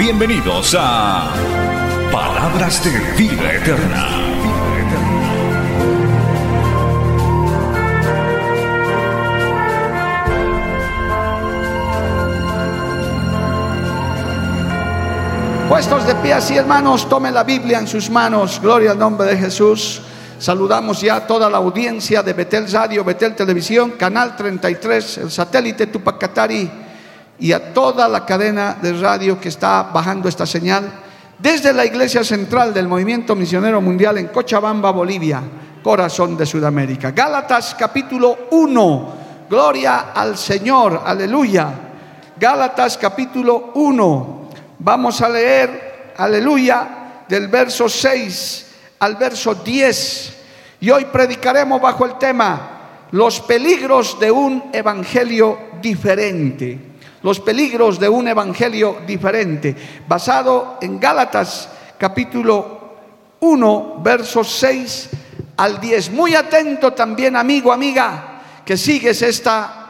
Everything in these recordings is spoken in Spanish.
Bienvenidos a Palabras de Vida Eterna. Puestos de pie así, hermanos, tomen la Biblia en sus manos. Gloria al nombre de Jesús. Saludamos ya a toda la audiencia de Betel Radio, Betel Televisión, Canal 33, el satélite Tupacatari y a toda la cadena de radio que está bajando esta señal desde la iglesia central del Movimiento Misionero Mundial en Cochabamba, Bolivia, corazón de Sudamérica. Gálatas capítulo 1. Gloria al Señor, aleluya. Gálatas capítulo 1. Vamos a leer, aleluya, del verso 6 al verso 10. Y hoy predicaremos bajo el tema los peligros de un evangelio diferente. Los peligros de un evangelio diferente, basado en Gálatas capítulo 1, versos 6 al 10. Muy atento también, amigo, amiga, que sigues esta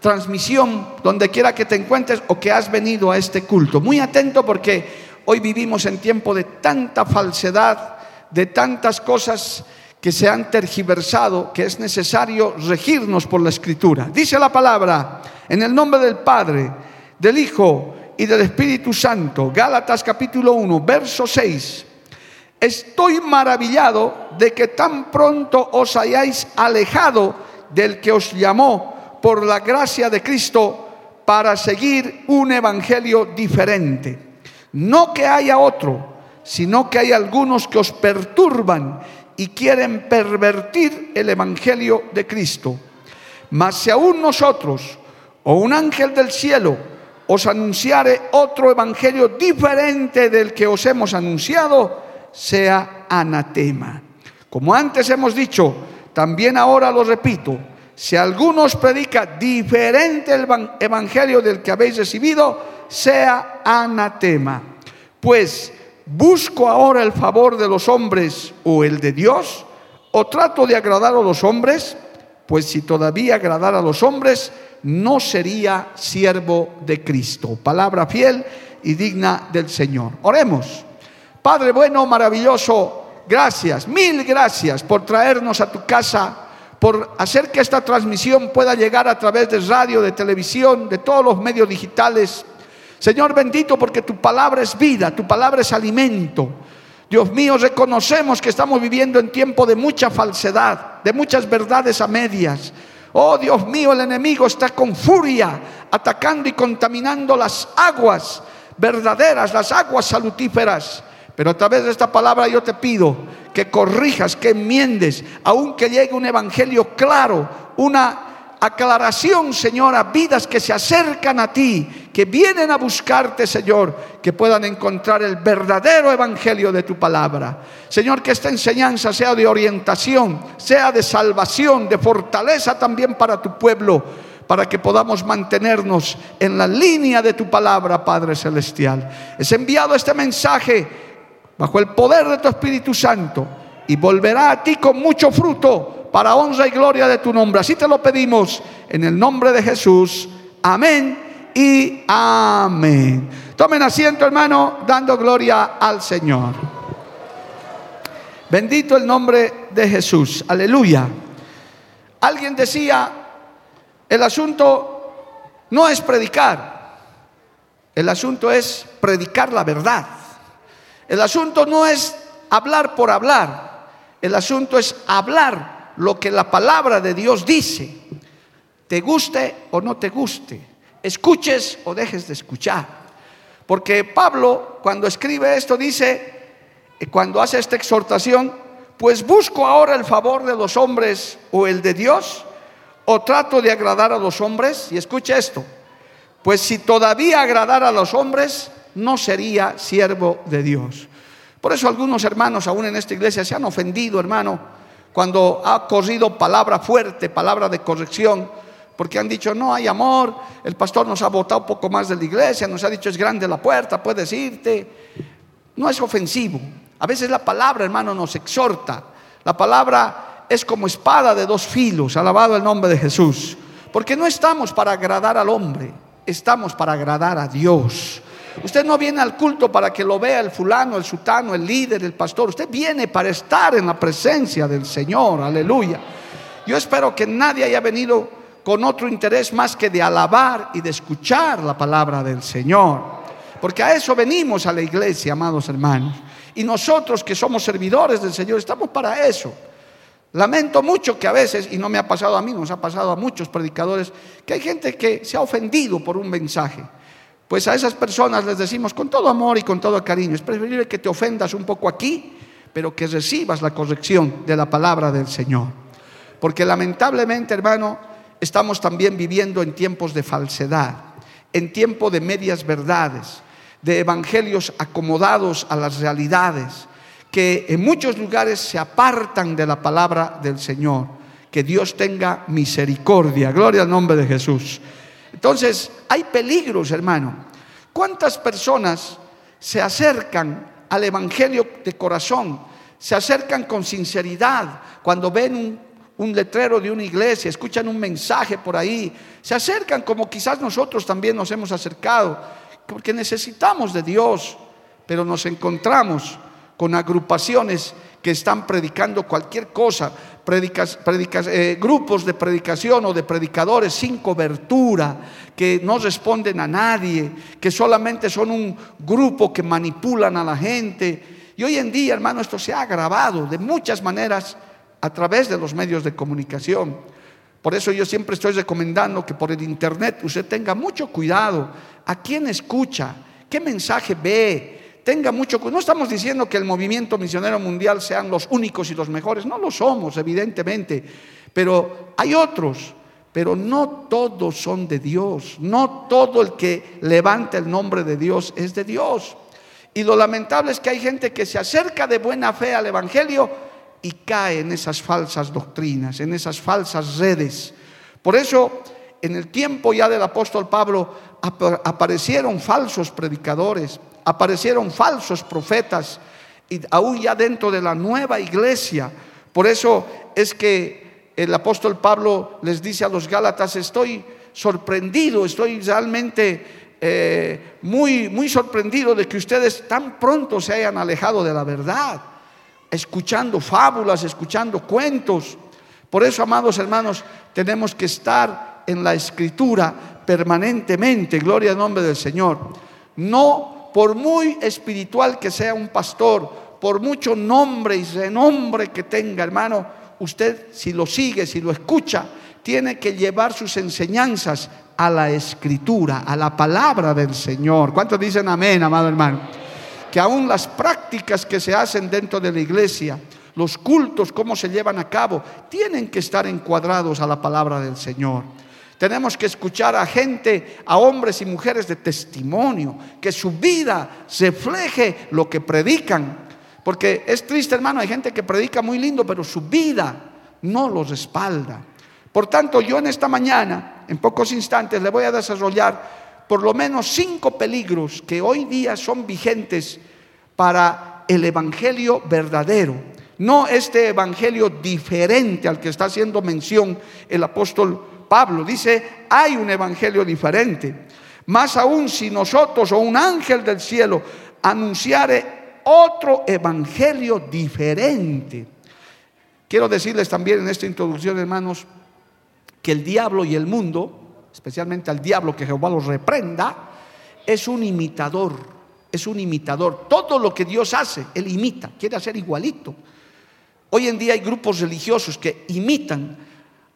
transmisión donde quiera que te encuentres o que has venido a este culto. Muy atento porque hoy vivimos en tiempo de tanta falsedad, de tantas cosas que se han tergiversado, que es necesario regirnos por la escritura. Dice la palabra, en el nombre del Padre, del Hijo y del Espíritu Santo, Gálatas capítulo 1, verso 6. Estoy maravillado de que tan pronto os hayáis alejado del que os llamó por la gracia de Cristo para seguir un evangelio diferente. No que haya otro, sino que hay algunos que os perturban y quieren pervertir el evangelio de Cristo. Mas si aún nosotros o un ángel del cielo os anunciare otro evangelio diferente del que os hemos anunciado, sea anatema. Como antes hemos dicho, también ahora lo repito, si alguno os predica diferente el evangelio del que habéis recibido, sea anatema. Pues, ¿busco ahora el favor de los hombres o el de Dios? ¿O trato de agradar a los hombres? Pues si todavía agradara a los hombres, no sería siervo de Cristo. Palabra fiel y digna del Señor. Oremos. Padre bueno, maravilloso, gracias, mil gracias por traernos a tu casa por hacer que esta transmisión pueda llegar a través de radio, de televisión, de todos los medios digitales. Señor bendito, porque tu palabra es vida, tu palabra es alimento. Dios mío, reconocemos que estamos viviendo en tiempo de mucha falsedad, de muchas verdades a medias. Oh Dios mío, el enemigo está con furia atacando y contaminando las aguas verdaderas, las aguas salutíferas. Pero a través de esta palabra yo te pido que corrijas, que enmiendes, aunque llegue un evangelio claro, una aclaración, Señor, a vidas que se acercan a ti, que vienen a buscarte, Señor, que puedan encontrar el verdadero evangelio de tu palabra. Señor, que esta enseñanza sea de orientación, sea de salvación, de fortaleza también para tu pueblo, para que podamos mantenernos en la línea de tu palabra, Padre Celestial. Es enviado este mensaje bajo el poder de tu Espíritu Santo y volverá a ti con mucho fruto para honra y gloria de tu nombre. Así te lo pedimos en el nombre de Jesús. Amén y amén. Tomen asiento, hermano, dando gloria al Señor. Bendito el nombre de Jesús. Aleluya. Alguien decía, el asunto no es predicar, el asunto es predicar la verdad. El asunto no es hablar por hablar, el asunto es hablar lo que la palabra de Dios dice, te guste o no te guste, escuches o dejes de escuchar. Porque Pablo cuando escribe esto dice, eh, cuando hace esta exhortación, pues busco ahora el favor de los hombres o el de Dios, o trato de agradar a los hombres, y escucha esto, pues si todavía agradar a los hombres, no sería siervo de Dios. Por eso algunos hermanos aún en esta iglesia se han ofendido, hermano, cuando ha corrido palabra fuerte, palabra de corrección, porque han dicho, no hay amor, el pastor nos ha votado un poco más de la iglesia, nos ha dicho, es grande la puerta, puedes irte. No es ofensivo. A veces la palabra, hermano, nos exhorta. La palabra es como espada de dos filos, alabado el nombre de Jesús. Porque no estamos para agradar al hombre, estamos para agradar a Dios. Usted no viene al culto para que lo vea el fulano, el sutano, el líder, el pastor. Usted viene para estar en la presencia del Señor. Aleluya. Yo espero que nadie haya venido con otro interés más que de alabar y de escuchar la palabra del Señor. Porque a eso venimos a la iglesia, amados hermanos. Y nosotros que somos servidores del Señor, estamos para eso. Lamento mucho que a veces, y no me ha pasado a mí, nos ha pasado a muchos predicadores, que hay gente que se ha ofendido por un mensaje. Pues a esas personas les decimos con todo amor y con todo cariño, es preferible que te ofendas un poco aquí, pero que recibas la corrección de la palabra del Señor. Porque lamentablemente, hermano, estamos también viviendo en tiempos de falsedad, en tiempo de medias verdades, de evangelios acomodados a las realidades, que en muchos lugares se apartan de la palabra del Señor. Que Dios tenga misericordia. Gloria al nombre de Jesús. Entonces, hay peligros, hermano. ¿Cuántas personas se acercan al Evangelio de corazón? Se acercan con sinceridad cuando ven un, un, letrero de una iglesia, escuchan un mensaje por ahí. Se acercan como quizás nosotros también nos hemos acercado, porque necesitamos de Dios, pero nos encontramos con agrupaciones que están predicando cualquier cosa, eh, grupos de predicación o de predicadores sin cobertura, que no responden a nadie, que solamente son un grupo que manipulan a la gente. Y hoy en día, hermano, esto se ha agravado de muchas maneras a través de los medios de comunicación. Por eso yo siempre estoy recomendando que por el Internet usted tenga mucho cuidado a quién escucha, qué mensaje ve, tenga mucho cuidado. No estamos diciendo que el movimiento misionero mundial sean los únicos y los mejores, no lo somos, evidentemente, pero hay otros, pero no todos son de Dios, no todo el que levanta el nombre de Dios es de Dios. Y lo lamentable es que hay gente que se acerca de buena fe al Evangelio y cae en esas falsas doctrinas, en esas falsas redes. Por eso, en el tiempo ya del apóstol Pablo, aparecieron falsos predicadores, aparecieron falsos profetas y aún ya dentro de la nueva iglesia. Por eso es que el apóstol Pablo les dice a los Gálatas, estoy sorprendido, estoy realmente eh, muy, muy sorprendido de que ustedes tan pronto se hayan alejado de la verdad, escuchando fábulas, escuchando cuentos. Por eso, amados hermanos, tenemos que estar en la escritura permanentemente, gloria al nombre del Señor. No por muy espiritual que sea un pastor, por mucho nombre y renombre que tenga, hermano, usted si lo sigue, si lo escucha, tiene que llevar sus enseñanzas a la escritura, a la palabra del Señor. ¿Cuántos dicen amén, amado hermano? Que aún las prácticas que se hacen dentro de la iglesia, los cultos, cómo se llevan a cabo, tienen que estar encuadrados a la palabra del Señor. Tenemos que escuchar a gente, a hombres y mujeres de testimonio, que su vida refleje lo que predican. Porque es triste, hermano, hay gente que predica muy lindo, pero su vida no los respalda. Por tanto, yo en esta mañana, en pocos instantes, le voy a desarrollar por lo menos cinco peligros que hoy día son vigentes para el Evangelio verdadero. No este Evangelio diferente al que está haciendo mención el apóstol Pablo. Dice, hay un evangelio diferente. Más aún si nosotros o un ángel del cielo anunciare otro evangelio diferente. Quiero decirles también en esta introducción, hermanos, que el diablo y el mundo, especialmente al diablo que Jehová los reprenda, es un imitador, es un imitador. Todo lo que Dios hace, Él imita, quiere hacer igualito. Hoy en día hay grupos religiosos que imitan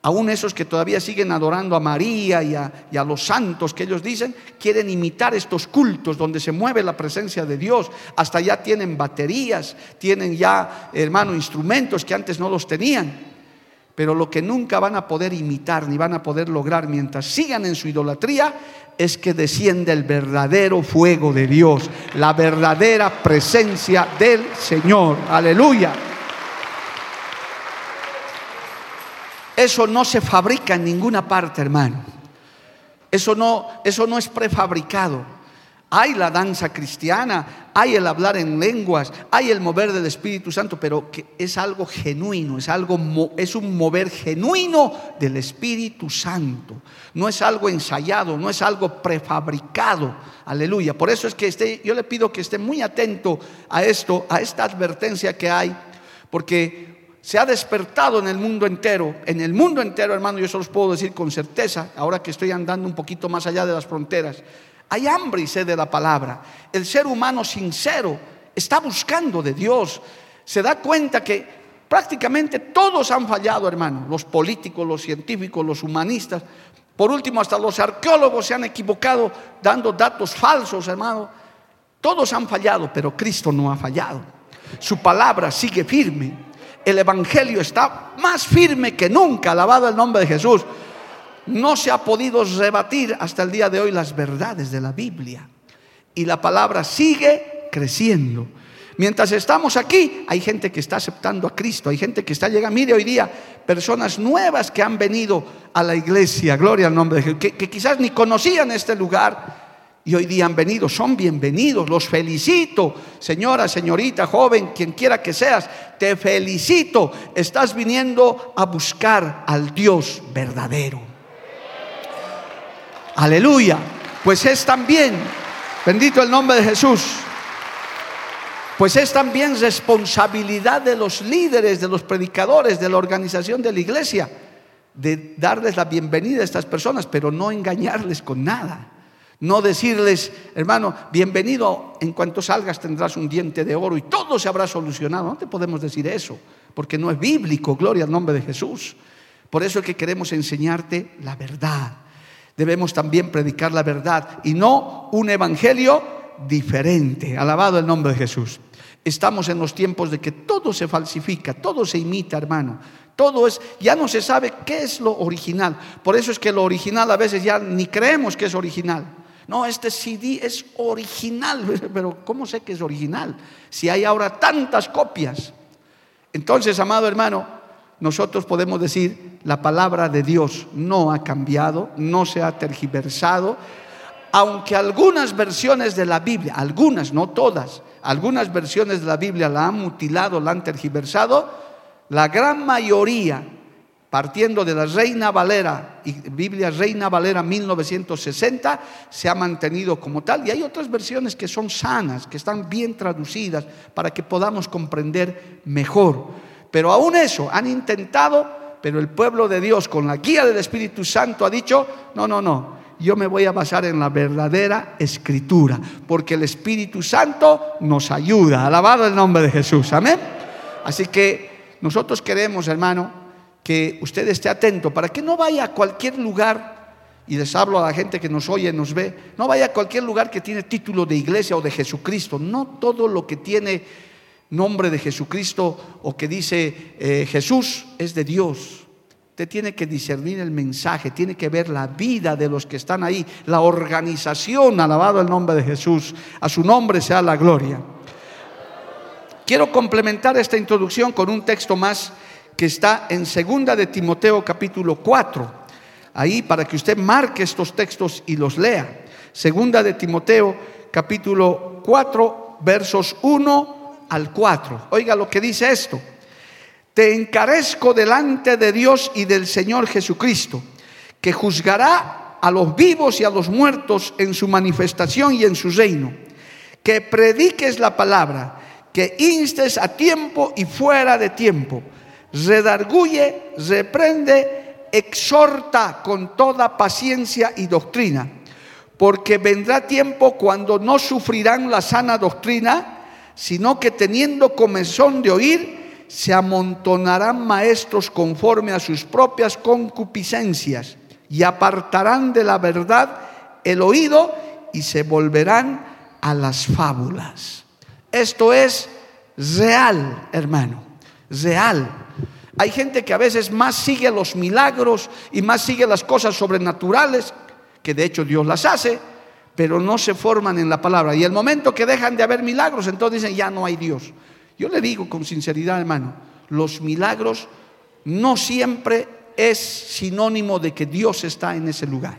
Aún esos que todavía siguen adorando a María y a, los santos que ellos dicen, quieren imitar estos cultos donde se mueve la presencia de Dios. Hasta ya tienen baterías, tienen ya, hermano, instrumentos que antes no los tenían. Pero lo que nunca van a poder imitar ni van a poder lograr mientras sigan en su idolatría es que desciende el verdadero fuego de Dios, la verdadera presencia del Señor. Aleluya. Eso no se fabrica en ninguna parte, hermano. Eso no, eso no es prefabricado. Hay la danza cristiana, hay el hablar en lenguas, hay el mover del Espíritu Santo, pero que es algo genuino, es algo es un mover genuino del Espíritu Santo. No es algo ensayado, no es algo prefabricado. Aleluya. Por eso es que yo le pido que esté muy atento a esto, a esta advertencia que hay, porque se ha despertado en el mundo entero, en el mundo entero, hermano, yo se los puedo decir con certeza, ahora que estoy andando un poquito más allá de las fronteras hay hambre y sed de la palabra. El ser humano sincero está buscando de Dios. Se da cuenta que prácticamente todos han fallado, hermano. Los políticos, los científicos, los humanistas. Por último, hasta los arqueólogos se han equivocado dando datos falsos, hermano. Todos han fallado, pero Cristo no ha fallado. Su palabra sigue firme. El Evangelio está más firme que nunca. Alabado el nombre de Jesús no se ha podido rebatir hasta el día de hoy las verdades de la Biblia. Y la palabra sigue creciendo. Mientras estamos aquí, hay gente que está aceptando a Cristo, hay gente que está llegando. Mire hoy día, personas nuevas que han venido a la iglesia, gloria al nombre de Jesús, que, que quizás ni conocían este lugar y hoy día han venido, son bienvenidos, los felicito, señora, señorita, joven, quien quiera que seas, te felicito, estás viniendo a buscar al Dios verdadero. Aleluya. Pues es también, bendito el nombre de Jesús, pues es también responsabilidad de los líderes, de los predicadores, de la organización de la iglesia, de darles la bienvenida a estas personas, pero no engañarles con nada. No decirles, hermano, bienvenido, en cuanto salgas tendrás un diente de oro y todo se habrá solucionado. No te podemos decir eso, porque no es bíblico, gloria al nombre de Jesús. Por eso es que queremos enseñarte la verdad debemos también predicar la verdad y no un evangelio diferente. Alabado el nombre de Jesús. Estamos en los tiempos de que todo se falsifica, todo se imita, hermano. Todo es, ya no se sabe qué es lo original. Por eso es que lo original a veces ya ni creemos que es original. No, este CD es original, pero ¿cómo sé que es original? Si hay ahora tantas copias. Entonces, amado hermano, nosotros podemos decir, la palabra de Dios no ha cambiado, no se ha tergiversado, aunque algunas versiones de la Biblia, algunas, no todas, algunas versiones de la Biblia la han mutilado, la han tergiversado, la gran mayoría, partiendo de la Reina Valera y Biblia Reina Valera 1960, se ha mantenido como tal. Y hay otras versiones que son sanas, que están bien traducidas para que podamos comprender mejor. Pero aún eso han intentado, pero el pueblo de Dios con la guía del Espíritu Santo ha dicho, no, no, no, yo me voy a basar en la verdadera escritura, porque el Espíritu Santo nos ayuda. Alabado el nombre de Jesús, amén. Así que nosotros queremos, hermano, que usted esté atento para que no vaya a cualquier lugar, y les hablo a la gente que nos oye, nos ve, no vaya a cualquier lugar que tiene título de iglesia o de Jesucristo, no todo lo que tiene nombre de Jesucristo o que dice eh, Jesús es de Dios. Usted tiene que discernir el mensaje, tiene que ver la vida de los que están ahí, la organización, alabado el nombre de Jesús. A su nombre sea la gloria. Quiero complementar esta introducción con un texto más que está en segunda de Timoteo capítulo 4. Ahí para que usted marque estos textos y los lea. Segunda de Timoteo capítulo 4 versos 1 al 4. Oiga lo que dice esto. Te encarezco delante de Dios y del Señor Jesucristo, que juzgará a los vivos y a los muertos en su manifestación y en su reino. Que prediques la palabra, que instes a tiempo y fuera de tiempo. Redarguye, reprende, exhorta con toda paciencia y doctrina. Porque vendrá tiempo cuando no sufrirán la sana doctrina sino que teniendo comezón de oír, se amontonarán maestros conforme a sus propias concupiscencias y apartarán de la verdad el oído y se volverán a las fábulas. Esto es real, hermano, real. Hay gente que a veces más sigue los milagros y más sigue las cosas sobrenaturales, que de hecho Dios las hace, pero no se forman en la palabra. Y el momento que dejan de haber milagros, entonces dicen, ya no hay Dios. Yo le digo con sinceridad, hermano, los milagros no siempre es sinónimo de que Dios está en ese lugar.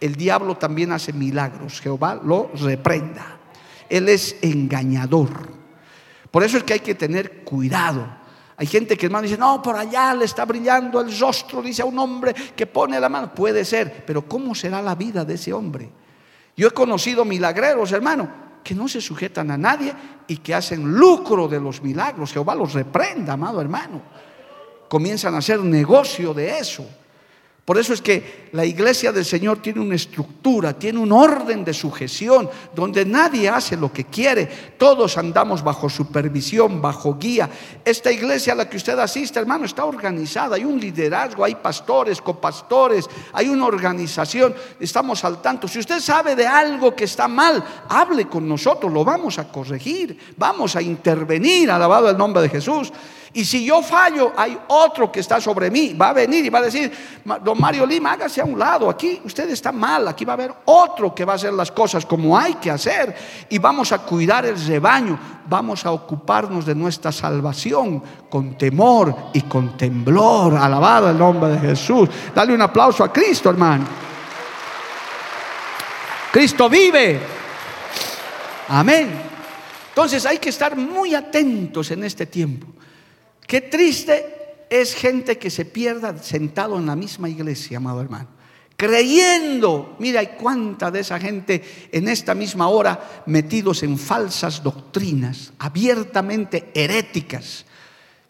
El diablo también hace milagros. Jehová lo reprenda. Él es engañador. Por eso es que hay que tener cuidado. Hay gente que hermano dice, no, por allá le está brillando el rostro, dice a un hombre que pone la mano. Puede ser, pero ¿cómo será la vida de ese hombre? Yo he conocido milagreros, hermano, que no se sujetan a nadie y que hacen lucro de los milagros. Jehová los reprenda, amado hermano. Comienzan a hacer negocio de eso. Por eso es que la iglesia del Señor tiene una estructura, tiene un orden de sujeción, donde nadie hace lo que quiere, todos andamos bajo supervisión, bajo guía. Esta iglesia a la que usted asiste, hermano, está organizada, hay un liderazgo, hay pastores, copastores, hay una organización, estamos al tanto. Si usted sabe de algo que está mal, hable con nosotros, lo vamos a corregir, vamos a intervenir, alabado el nombre de Jesús. Y si yo fallo, hay otro que está sobre mí. Va a venir y va a decir, don Mario Lima, hágase a un lado. Aquí usted está mal. Aquí va a haber otro que va a hacer las cosas como hay que hacer. Y vamos a cuidar el rebaño. Vamos a ocuparnos de nuestra salvación con temor y con temblor. Alabado el nombre de Jesús. Dale un aplauso a Cristo, hermano. Cristo vive. Amén. Entonces hay que estar muy atentos en este tiempo. Qué triste es gente que se pierda sentado en la misma iglesia, amado hermano. Creyendo, mira, hay cuánta de esa gente en esta misma hora metidos en falsas doctrinas, abiertamente heréticas,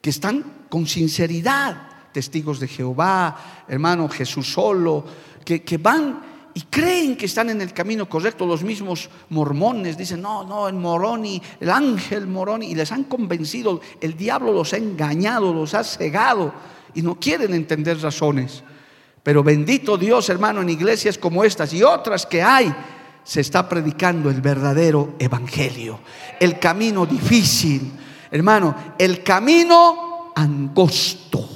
que están con sinceridad, testigos de Jehová, hermano Jesús solo, que, que van y creen que están en el camino correcto. Los mismos mormones dicen, no, no, el Moroni, el ángel Moroni, y les han convencido, el diablo los ha engañado, los ha cegado y no quieren entender razones. Pero bendito Dios, hermano, en iglesias como estas y otras que hay, se está predicando el verdadero evangelio, el camino difícil, hermano, el camino angosto,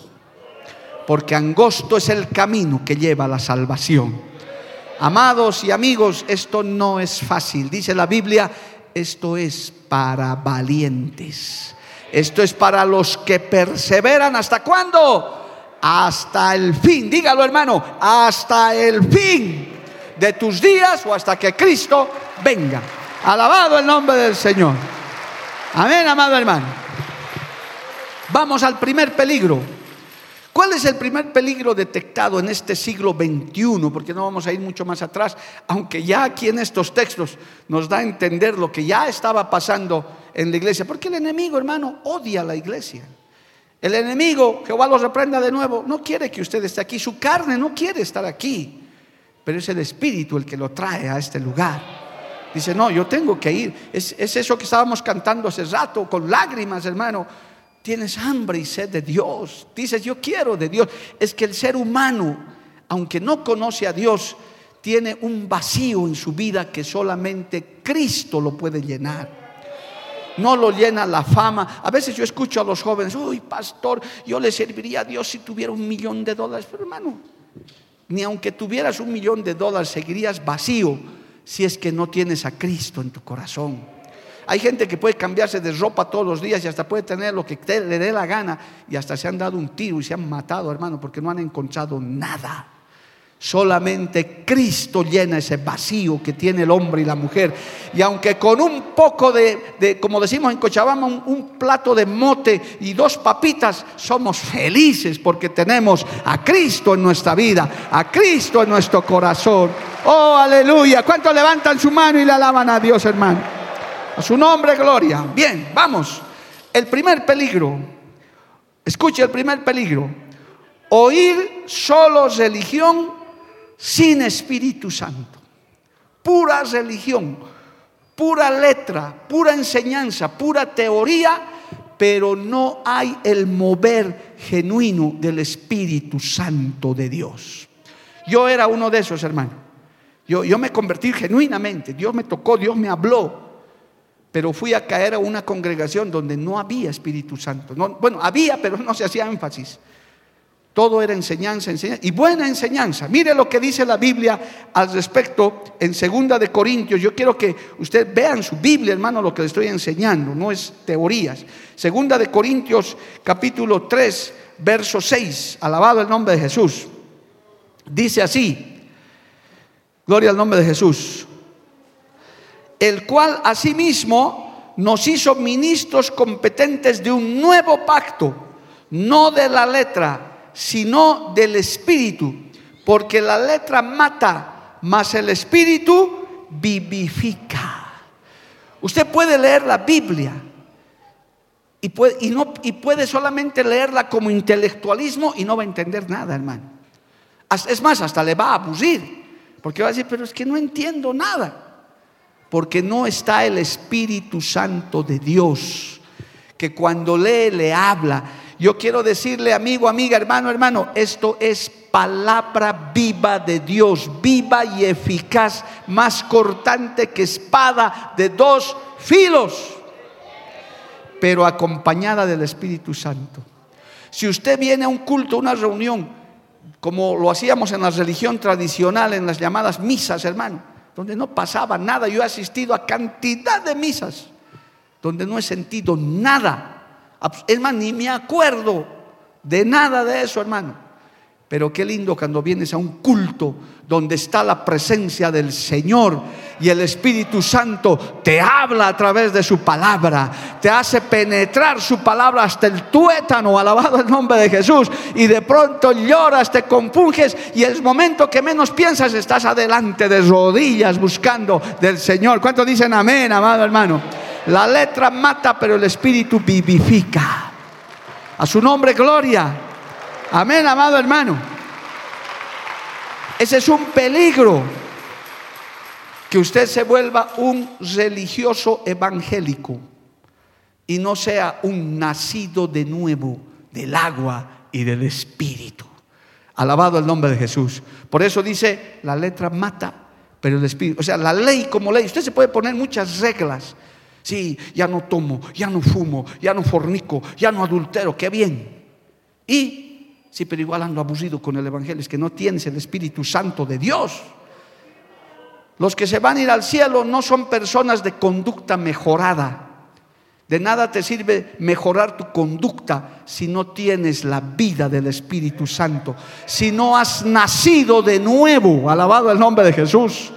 porque angosto es el camino que lleva a la salvación. Amados y amigos, esto no es fácil. Dice la Biblia, esto es para valientes. Esto es para los que perseveran. ¿Hasta cuándo? Hasta el fin. Dígalo hermano, hasta el fin de tus días o hasta que Cristo venga. Alabado el nombre del Señor. Amén, amado hermano. Vamos al primer peligro. ¿Cuál es el primer peligro detectado en este siglo XXI? Porque no vamos a ir mucho más atrás, aunque ya aquí en estos textos nos da a entender lo que ya estaba pasando en la iglesia. Porque el enemigo, hermano, odia a la iglesia. El enemigo, Jehová los reprenda de nuevo, no quiere que usted esté aquí. Su carne no quiere estar aquí. Pero es el Espíritu el que lo trae a este lugar. Dice, no, yo tengo que ir. Es, es eso que estábamos cantando hace rato, con lágrimas, hermano tienes hambre y sed de Dios. Dices, yo quiero de Dios. Es que el ser humano, aunque no conoce a Dios, tiene un vacío en su vida que solamente Cristo lo puede llenar. No lo llena la fama. A veces yo escucho a los jóvenes, uy, pastor, yo le serviría a Dios si tuviera un millón de dólares. Pero hermano, ni aunque tuvieras un millón de dólares, seguirías vacío si es que no tienes a Cristo en tu corazón. Hay gente que puede cambiarse de ropa todos los días y hasta puede tener lo que le dé la gana y hasta se han dado un tiro y se han matado, hermano, porque no han encontrado nada. Solamente Cristo llena ese vacío que tiene el hombre y la mujer. Y aunque con un poco de, como decimos en Cochabamba, un, plato de mote y dos papitas, somos felices porque tenemos a Cristo en nuestra vida, a Cristo en nuestro corazón. Oh, aleluya. ¿Cuántos levantan su mano y le alaban a Dios, hermano? A su nombre, gloria. Bien, vamos. El primer peligro. Escuche el primer peligro. Oír solo religión sin Espíritu Santo. Pura religión, pura letra, pura enseñanza, pura teoría, pero no hay el mover genuino del Espíritu Santo de Dios. Yo era uno de esos, hermano. Yo, yo me convertí genuinamente. Dios me tocó, Dios me habló pero fui a caer a una congregación donde no había Espíritu Santo. bueno, había, pero no se hacía énfasis. Todo era enseñanza, enseñanza y buena enseñanza. Mire lo que dice la Biblia al respecto en Segunda de Corintios. Yo quiero que usted vean su Biblia, hermano, lo que le estoy enseñando, no es teorías. Segunda de Corintios capítulo 3, verso 6. Alabado el nombre de Jesús. Dice así: Gloria al nombre de Jesús. El cual asimismo nos hizo ministros competentes de un nuevo pacto, no de la letra sino del Espíritu, porque la letra mata, mas el Espíritu vivifica. Usted puede leer la Biblia y puede, solamente leerla como intelectualismo y no va a entender nada, hermano. Es más, hasta le va a aburrir, porque va a decir, pero es que no entiendo nada porque no está el Espíritu Santo de Dios, que cuando lee le habla. Yo quiero decirle, amigo, amiga, hermano, hermano, esto es palabra viva de Dios, viva y eficaz, más cortante que espada de dos filos, pero acompañada del Espíritu Santo. Si usted viene a un culto, una reunión, como lo hacíamos en la religión tradicional, en las llamadas misas, hermano, donde no pasaba nada, yo he asistido a cantidad de misas, donde no he sentido nada. Es más, ni me acuerdo de nada de eso, hermano. Pero qué lindo cuando vienes a un culto donde está la presencia del Señor y el Espíritu Santo te habla a través de su palabra, te hace penetrar su palabra hasta el tuétano, alabado el nombre de Jesús, y de pronto lloras, te compunges y el momento que menos piensas estás adelante de rodillas buscando del Señor. ¿Cuántos dicen amén, amado hermano? La letra mata, pero el espíritu vivifica. A su nombre, gloria. Amén, amado hermano. Ese es un peligro. Que usted se vuelva un religioso evangélico y no sea un nacido de nuevo del agua y del espíritu. Alabado el nombre de Jesús. Por eso dice, la letra mata, pero el espíritu, o sea, la ley como ley, usted se puede poner muchas reglas, Sí, ya no tomo, ya no fumo, ya no fornico, ya no adultero, qué bien. Y, sí, pero igual ando abusido con el Evangelio, es que no tienes el Espíritu Santo de Dios. Los que se van a ir al cielo no son personas de conducta mejorada. De nada te sirve mejorar tu conducta si no tienes la vida del Espíritu Santo, si no has nacido de nuevo, alabado el nombre de Jesús.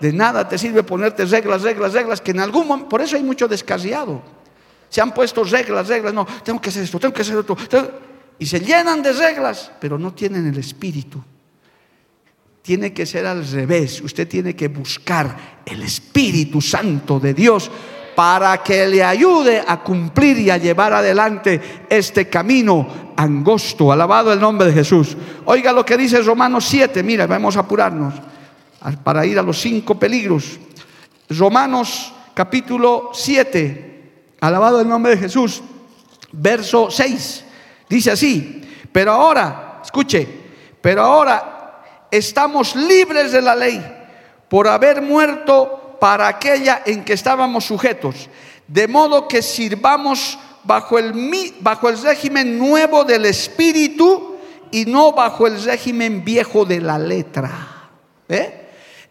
De nada te sirve ponerte reglas, reglas, reglas, que en algún momento, por eso hay mucho descarriado. Se han puesto reglas, reglas, no, tengo que hacer esto, tengo que hacer esto. y se llenan de reglas, pero no tienen el espíritu. Tiene que ser al revés. Usted tiene que buscar el Espíritu Santo de Dios para que le ayude a cumplir y a llevar adelante este camino angosto. Alabado el nombre de Jesús. Oiga lo que dice Romanos 7. Mira, vamos a apurarnos para ir a los cinco peligros. Romanos capítulo 7, alabado el nombre de Jesús, verso 6, dice así, pero ahora, escuche, pero ahora estamos libres de la ley por haber muerto para aquella en que estábamos sujetos, de modo que sirvamos bajo el, bajo el régimen nuevo del Espíritu y no bajo el régimen viejo de la letra. ¿Eh?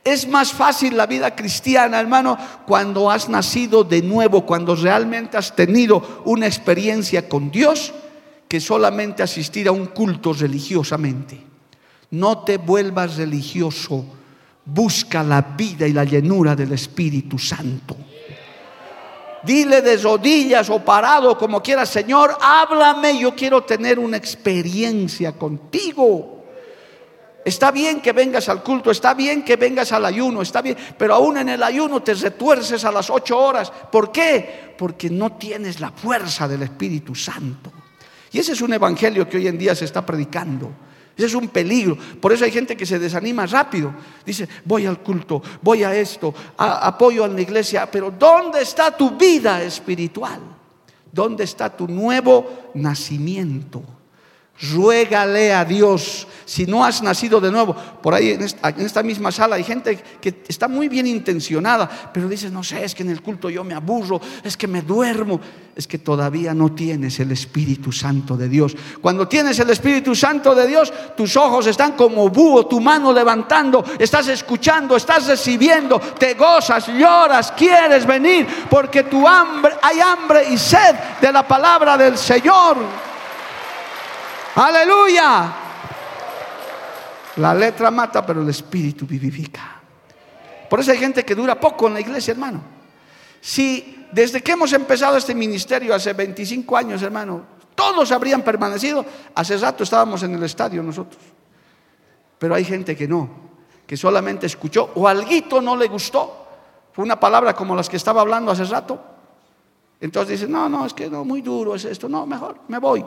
Es más fácil la vida cristiana, hermano, cuando has nacido de nuevo, cuando realmente has tenido una experiencia con Dios, que solamente asistir a un culto religiosamente. No te vuelvas religioso, busca la vida y la llenura del Espíritu Santo. Dile de rodillas o parado como quieras, Señor, háblame, yo quiero tener una experiencia contigo. Está bien que vengas al culto, está bien que vengas al ayuno, está bien, pero aún en el ayuno te retuerces a las ocho horas. ¿Por qué? Porque no tienes la fuerza del Espíritu Santo. Y ese es un evangelio que hoy en día se está predicando. Ese es un peligro. Por eso hay gente que se desanima rápido. Dice, voy al culto, voy a esto, apoyo a la iglesia, pero ¿dónde está tu vida espiritual? ¿Dónde está tu nuevo nacimiento? Ruégale a Dios. Si no has nacido de nuevo, por ahí en esta, misma sala hay gente que está muy bien intencionada, pero dice, no sé, es que en el culto yo me aburro, es que me duermo, es que todavía no tienes el Espíritu Santo de Dios. Cuando tienes el Espíritu Santo de Dios, tus ojos están como búho, tu mano levantando, estás escuchando, estás recibiendo, te gozas, lloras, quieres venir, porque tu hambre, hay hambre y sed de la palabra del Señor. Aleluya. La letra mata, pero el espíritu vivifica. Por eso hay gente que dura poco en la iglesia, hermano. Si desde que hemos empezado este ministerio hace 25 años, hermano, todos habrían permanecido, hace rato estábamos en el estadio nosotros. Pero hay gente que no, que solamente escuchó o alguito no le gustó. Fue una palabra como las que estaba hablando hace rato. Entonces dice, no, no, es que no, muy duro es esto, no, mejor me voy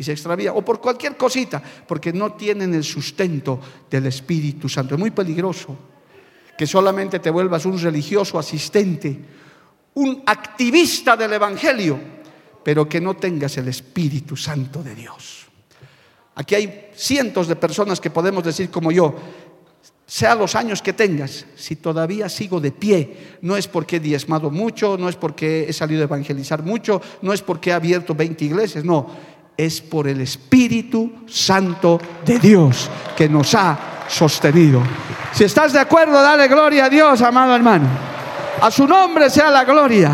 y se extravía, o por cualquier cosita, porque no tienen el sustento del Espíritu Santo. Es muy peligroso que solamente te vuelvas un religioso asistente, un activista del Evangelio, pero que no tengas el Espíritu Santo de Dios. Aquí hay cientos de personas que podemos decir como yo, sea los años que tengas, si todavía sigo de pie, no es porque he diezmado mucho, no es porque he salido a evangelizar mucho, no es porque he abierto 20 iglesias, no, es por el Espíritu Santo de Dios que nos ha sostenido. Si estás de acuerdo, dale gloria a Dios, amado hermano. A su nombre sea la gloria.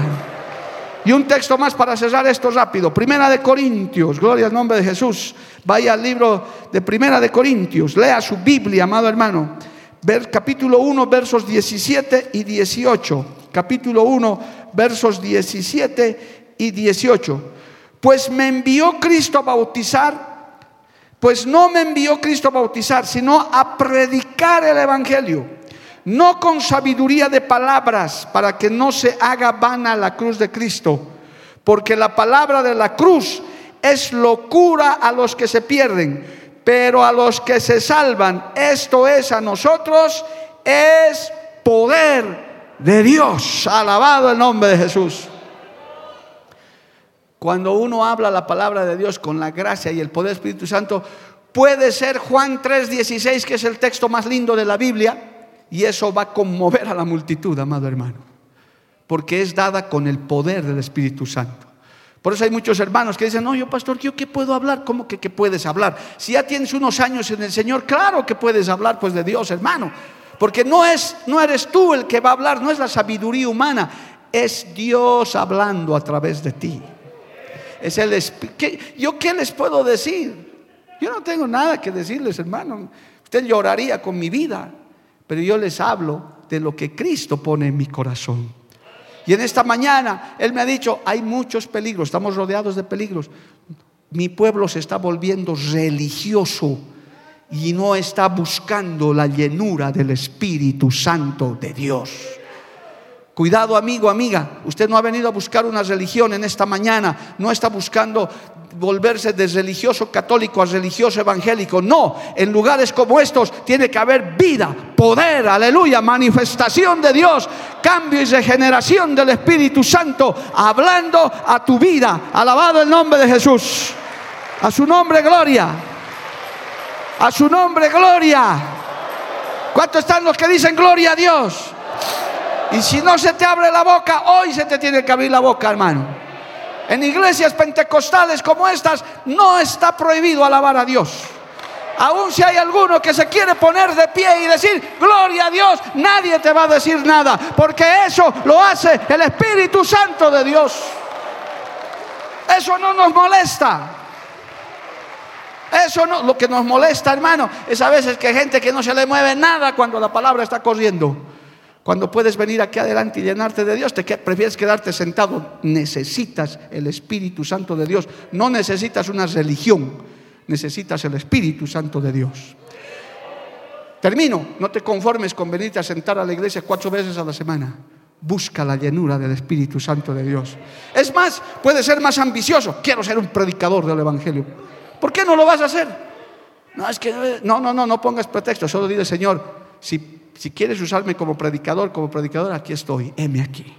Y un texto más para cerrar esto rápido. Primera de Corintios, gloria al nombre de Jesús. Vaya al libro de Primera de Corintios, lea su Biblia, amado hermano. Ver, capítulo 1, versos 17 y 18. Capítulo 1, versos 17 y 18 pues me envió Cristo a bautizar, pues no me envió Cristo a bautizar, sino a predicar el Evangelio, no con sabiduría de palabras, para que no se haga vana la cruz de Cristo, porque la palabra de la cruz es locura a los que se pierden, pero a los que se salvan, esto es a nosotros, es poder de Dios. Alabado el nombre de Jesús. Cuando uno habla la palabra de Dios con la gracia y el poder del Espíritu Santo, puede ser Juan 3:16, que es el texto más lindo de la Biblia, y eso va a conmover a la multitud, amado hermano, porque es dada con el poder del Espíritu Santo. Por eso hay muchos hermanos que dicen, no, yo pastor, ¿yo qué puedo hablar? ¿Cómo que, puedes hablar? Si ya tienes unos años en el Señor, claro que puedes hablar pues de Dios, hermano. Porque no, es, no eres tú el que va a hablar, no es la sabiduría humana, es Dios hablando a través de ti es el ¿Yo qué les puedo decir? Yo no tengo nada que decirles, hermano. Usted lloraría con mi vida, pero yo les hablo de lo que Cristo pone en mi corazón. Y en esta mañana Él me ha dicho, hay muchos peligros, estamos rodeados de peligros. Mi pueblo se está volviendo religioso y no está buscando la llenura del Espíritu Santo de Dios. Cuidado amigo, amiga, usted no ha venido a buscar una religión en esta mañana, no está buscando volverse de religioso católico a religioso evangélico. No, en lugares como estos tiene que haber vida, poder, aleluya, manifestación de Dios, cambio y regeneración del Espíritu Santo, hablando a tu vida. Alabado el nombre de Jesús. A su nombre, gloria. A su nombre, gloria. ¿Cuántos están los que dicen gloria a Dios? Y si no se te abre la boca, hoy se te tiene que abrir la boca, hermano. En iglesias pentecostales como estas no está prohibido alabar a Dios. Aún si hay alguno que se quiere poner de pie y decir, gloria a Dios, nadie te va a decir nada, porque eso lo hace el Espíritu Santo de Dios. Eso no nos molesta. Eso no, lo que nos molesta, hermano, es a veces que hay gente que no se le mueve nada cuando la palabra está corriendo. Cuando puedes venir aquí adelante y llenarte de Dios, te prefieres quedarte sentado. Necesitas el Espíritu Santo de Dios. No necesitas una religión, necesitas el Espíritu Santo de Dios. Termino. No te conformes con venirte a sentar a la iglesia cuatro veces a la semana. Busca la llenura del Espíritu Santo de Dios. Es más, puede ser más ambicioso. Quiero ser un predicador del Evangelio. ¿Por qué no lo vas a hacer? No, es que no, no, no, no pongas pretexto. Solo dile, Señor, si si quieres usarme como predicador, como predicador, aquí estoy, heme aquí.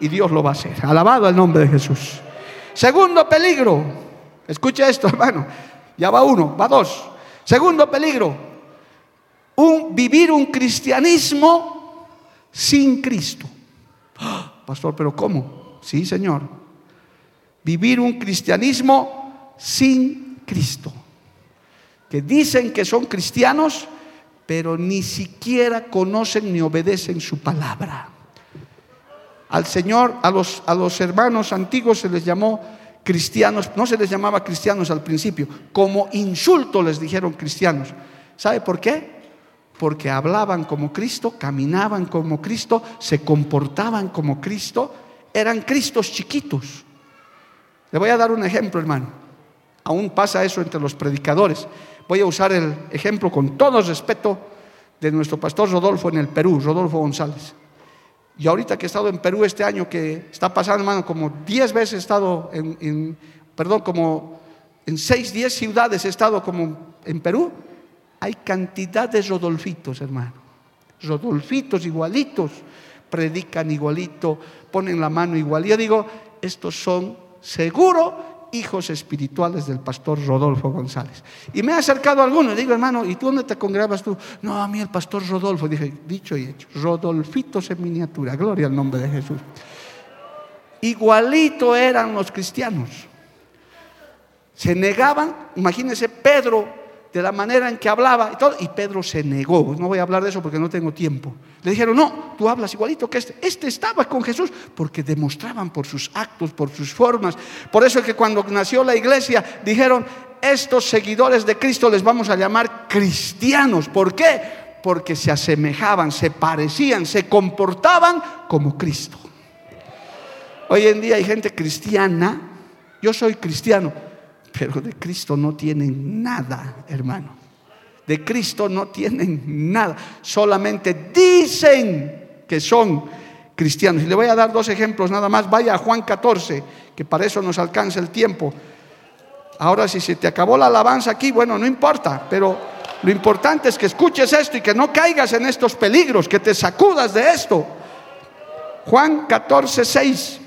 Y Dios lo va a hacer. Alabado el nombre de Jesús. Segundo peligro. Escucha esto, hermano. Ya va uno, va dos. Segundo peligro, un, vivir un cristianismo sin Cristo. Pastor, pero ¿cómo? Sí, Señor. Vivir un cristianismo sin Cristo. Que dicen que son cristianos, pero ni siquiera conocen ni obedecen su palabra. Al Señor, a los, a los hermanos antiguos se les llamó cristianos, no se les llamaba cristianos al principio, como insulto les dijeron cristianos. ¿Sabe por qué? Porque hablaban como Cristo, caminaban como Cristo, se comportaban como Cristo, eran Cristos chiquitos. Le voy a dar un ejemplo, hermano. Aún pasa eso entre los predicadores. Voy a usar el ejemplo con todo respeto de nuestro pastor Rodolfo en el Perú, Rodolfo González. Y ahorita que he estado en Perú este año, que está pasando, hermano, como 10 veces he estado en, perdón, como en 6, 10 ciudades he estado como en Perú, hay cantidad de Rodolfitos, hermano. Rodolfitos igualitos, predican igualito, ponen la mano igual. Yo digo, estos son seguro hijos espirituales del pastor Rodolfo González. Y me ha acercado a alguno, digo, hermano, ¿y tú dónde te congregabas tú? No, a mí el pastor Rodolfo. Dije, dicho y hecho, Rodolfitos en miniatura, gloria al nombre de Jesús. Igualito eran los cristianos. Se negaban, imagínense Pedro de la manera en que hablaba y todo. Y Pedro se negó. No voy a hablar de eso porque no tengo tiempo. Le dijeron, no, tú hablas igualito que este. Este estaba con Jesús porque demostraban por sus actos, por sus formas. Por eso es que cuando nació la iglesia dijeron, estos seguidores de Cristo les vamos a llamar cristianos. ¿Por qué? Porque se asemejaban, se parecían, se comportaban como Cristo. Hoy en día hay gente cristiana. Yo soy cristiano pero de Cristo no tienen nada, hermano. De Cristo no tienen nada. Solamente dicen que son cristianos. Y le voy a dar dos ejemplos nada más. Vaya a Juan 14, que para eso nos alcanza el tiempo. Ahora si se te acabó la alabanza aquí, bueno, no importa, pero lo importante es que escuches esto y que no caigas en estos peligros, que te sacudas de esto. Juan 14, 6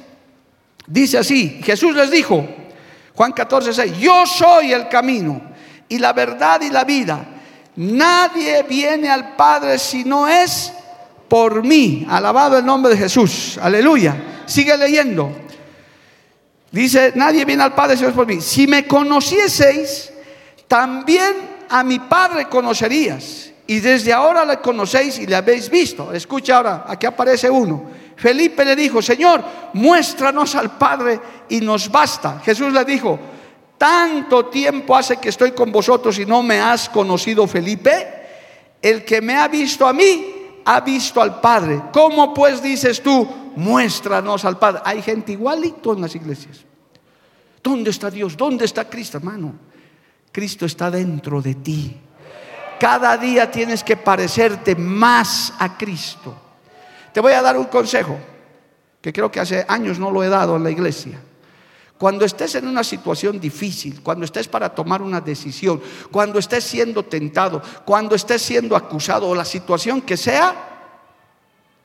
dice así, Jesús les dijo, Juan 14, 6. Yo soy el camino y la verdad y la vida. Nadie viene al Padre si no es por mí. Alabado el nombre de Jesús. Aleluya. Sigue leyendo. Dice, nadie viene al Padre si no es por mí. Si me conocieseis, también a mi Padre conocerías. Y desde ahora le conocéis y le habéis visto. Escucha ahora, aquí aparece uno. Felipe le dijo, Señor, muéstranos al Padre y nos basta. Jesús le dijo, tanto tiempo hace que estoy con vosotros y no me has conocido, Felipe. El que me ha visto a mí, ha visto al Padre. ¿Cómo pues dices tú, muéstranos al Padre? Hay gente igualito en las iglesias. ¿Dónde está Dios? ¿Dónde está Cristo, hermano? Cristo está dentro de ti. Cada día tienes que parecerte más a Cristo. Te voy a dar un consejo que creo que hace años no lo he dado en la iglesia. Cuando estés en una situación difícil, cuando estés para tomar una decisión, cuando estés siendo tentado, cuando estés siendo acusado o la situación que sea,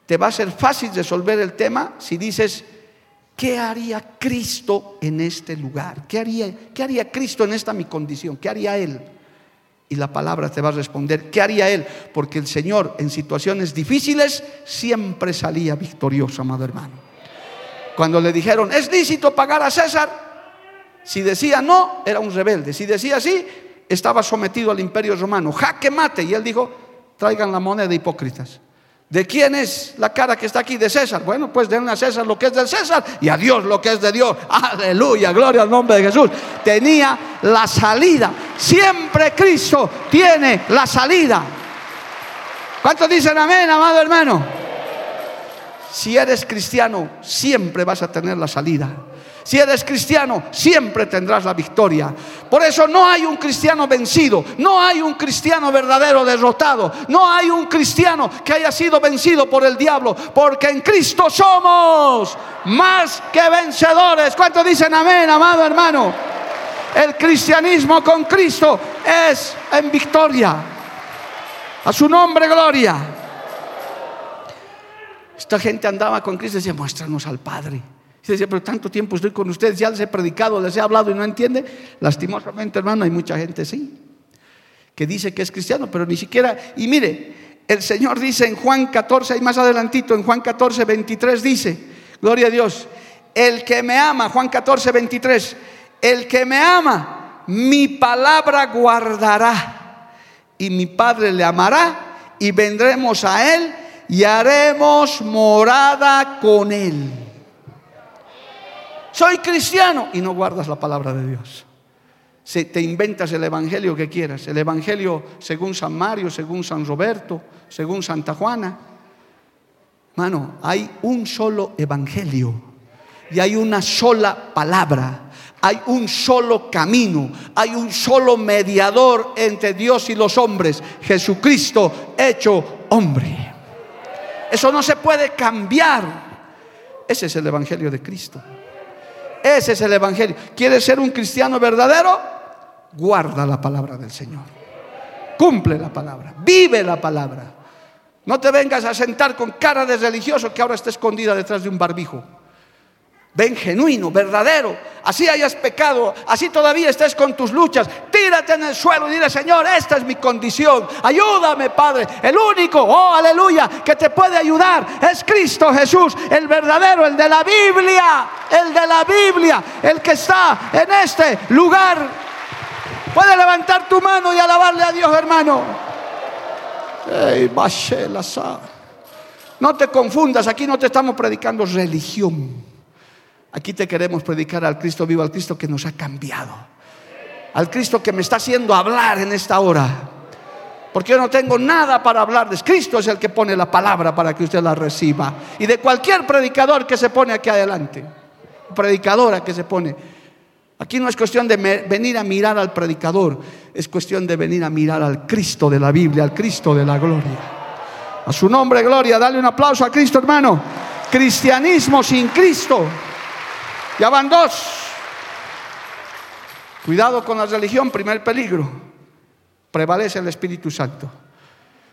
te va a ser fácil resolver el tema si dices, ¿qué haría Cristo en este lugar? ¿Qué haría, qué haría Cristo en esta mi condición? ¿Qué haría Él? Y la palabra te va a responder, ¿qué haría él? Porque el Señor en situaciones difíciles siempre salía victorioso, amado hermano. Cuando le dijeron, ¿es lícito pagar a César? Si decía no, era un rebelde. Si decía sí, estaba sometido al imperio romano. Jaque mate. Y él dijo, traigan la moneda de hipócritas. ¿De quién es la cara que está aquí? De César. Bueno, pues denle a César lo que es del César y a Dios lo que es de Dios. Aleluya, gloria al nombre de Jesús. Tenía la salida. Siempre Cristo tiene la salida. ¿Cuántos dicen amén, amado hermano? Si eres cristiano, siempre vas a tener la salida. Si eres cristiano, siempre tendrás la victoria. Por eso no hay un cristiano vencido, no hay un cristiano verdadero derrotado, no hay un cristiano que haya sido vencido por el diablo, porque en Cristo somos más que vencedores. ¿Cuántos dicen amén, amado hermano? El cristianismo con Cristo es en victoria. A su nombre, gloria. Esta gente andaba con Cristo y decía, muéstranos al Padre. Y dice, pero tanto tiempo estoy con ustedes, ya les he predicado, les he hablado y no entiende. Lastimosamente, hermano, hay mucha gente, sí, que dice que es cristiano, pero ni siquiera, y mire, el Señor dice en Juan 14, y más adelantito, en Juan 14, 23 dice, gloria a Dios, el que me ama, Juan 14, 23, el que me ama, mi palabra guardará y mi Padre le amará y vendremos a él y haremos morada con él. Soy cristiano y no guardas la palabra de Dios. Si te inventas el evangelio que quieras, el evangelio según San Mario, según San Roberto, según Santa Juana. Mano, hay un solo evangelio y hay una sola palabra. Hay un solo camino, hay un solo mediador entre Dios y los hombres, Jesucristo hecho hombre. Eso no se puede cambiar. Ese es el Evangelio de Cristo. Ese es el Evangelio. ¿Quieres ser un cristiano verdadero? Guarda la palabra del Señor. Cumple la palabra. Vive la palabra. No te vengas a sentar con cara de religioso que ahora está escondida detrás de un barbijo. Ven genuino, verdadero. Así hayas pecado, así todavía estés con tus luchas. Tírate en el suelo y dile, Señor, esta es mi condición. Ayúdame, Padre. El único, oh, aleluya, que te puede ayudar es Cristo Jesús, el verdadero, el de la Biblia, el de la Biblia, el que está en este lugar. Puede levantar tu mano y alabarle a Dios, hermano. no te confundas, aquí no te estamos predicando religión. Aquí te queremos predicar al Cristo vivo, al Cristo que nos ha cambiado. Al Cristo que me está haciendo hablar en esta hora. Porque yo no tengo nada para hablarles. Cristo es el que pone la palabra para que usted la reciba. Y de cualquier predicador que se pone aquí adelante. Predicadora que se pone. Aquí no es cuestión de venir a mirar al predicador. Es cuestión de venir a mirar al Cristo de la Biblia, al Cristo de la gloria. A su nombre, gloria. Dale un aplauso a Cristo, hermano. Cristianismo sin Cristo ya van dos. Cuidado con la religión, primer peligro. Prevalece el Espíritu Santo.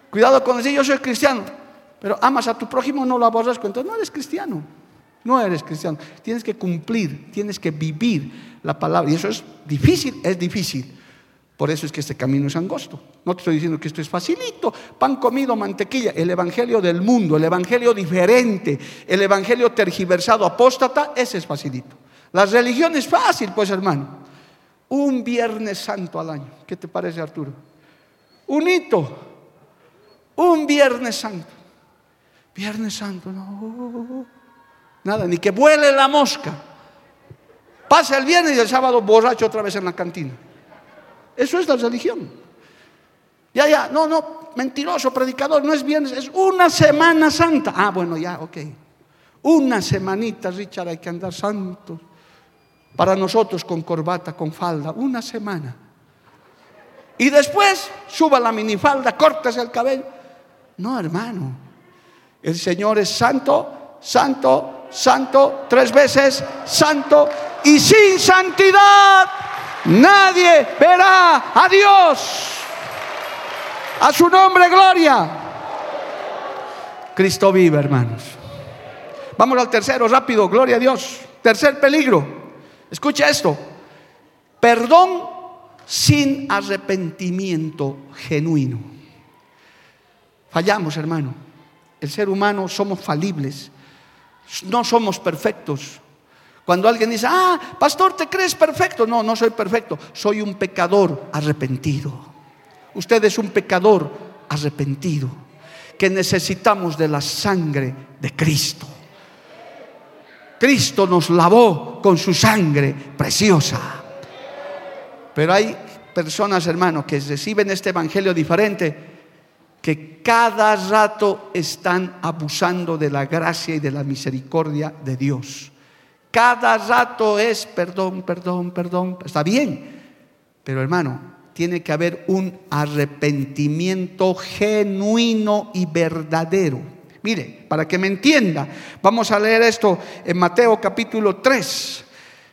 Cuidado con decir yo soy cristiano, pero amas a tu prójimo, no lo aborras entonces no eres cristiano. No eres cristiano. Tienes que cumplir, tienes que vivir la palabra. Y eso es difícil, es difícil. Por eso es que este camino es angosto. No te estoy diciendo que esto es facilito. Pan comido, mantequilla. El evangelio del mundo, el evangelio diferente, el evangelio tergiversado, apóstata, ese es facilito. La religión es fácil, pues hermano. Un viernes santo al año. ¿Qué te parece, Arturo? Un hito. Un viernes santo. Viernes santo, no. Nada, ni que vuele la mosca. Pasa el viernes y el sábado borracho otra vez en la cantina. Eso es la religión. Ya, ya, no, no, mentiroso, predicador, no es viernes, es una semana santa. Ah, bueno, ya, ok. Una semanita, Richard, hay que andar santo. Para nosotros con corbata, con falda, una semana. Y después suba la minifalda, córtese el cabello. No, hermano. El Señor es santo, santo, santo, tres veces santo y sin santidad Nadie verá a Dios. A su nombre, gloria. Cristo vive, hermanos. Vamos al tercero, rápido, gloria a Dios. Tercer peligro. Escucha esto. Perdón sin arrepentimiento genuino. Fallamos, hermano. El ser humano somos falibles. No somos perfectos. Cuando alguien dice, ah, pastor, ¿te crees perfecto? No, no soy perfecto, soy un pecador arrepentido. Usted es un pecador arrepentido, que necesitamos de la sangre de Cristo. Cristo nos lavó con su sangre preciosa. Pero hay personas, hermanos, que reciben este evangelio diferente, que cada rato están abusando de la gracia y de la misericordia de Dios. Cada rato es perdón, perdón, perdón. Está bien. Pero hermano, tiene que haber un arrepentimiento genuino y verdadero. Mire, para que me entienda, vamos a leer esto en Mateo capítulo 3.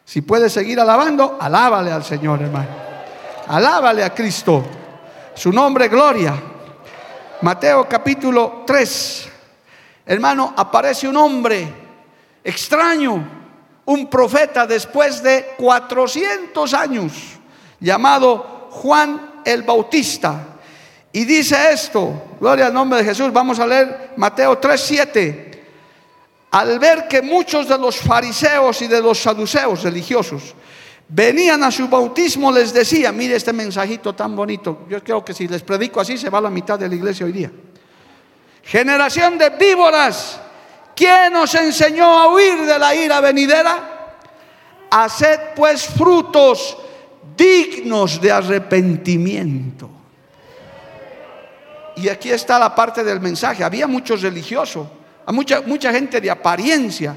Si puede seguir alabando, alábale al Señor, hermano. Alábale a Cristo. Su nombre, gloria. Mateo capítulo 3. Hermano, aparece un hombre extraño un profeta después de 400 años, llamado Juan el Bautista. Y dice esto, gloria al nombre de Jesús, vamos a leer Mateo 3:7. Al ver que muchos de los fariseos y de los saduceos religiosos venían a su bautismo, les decía, mire este mensajito tan bonito, yo creo que si les predico así se va a la mitad de la iglesia hoy día. Generación de víboras, ¿quién nos enseñó a huir de la ira venidera? Haced pues frutos dignos de arrepentimiento. Y aquí está la parte del mensaje. Había muchos religiosos, mucha, mucha gente de apariencia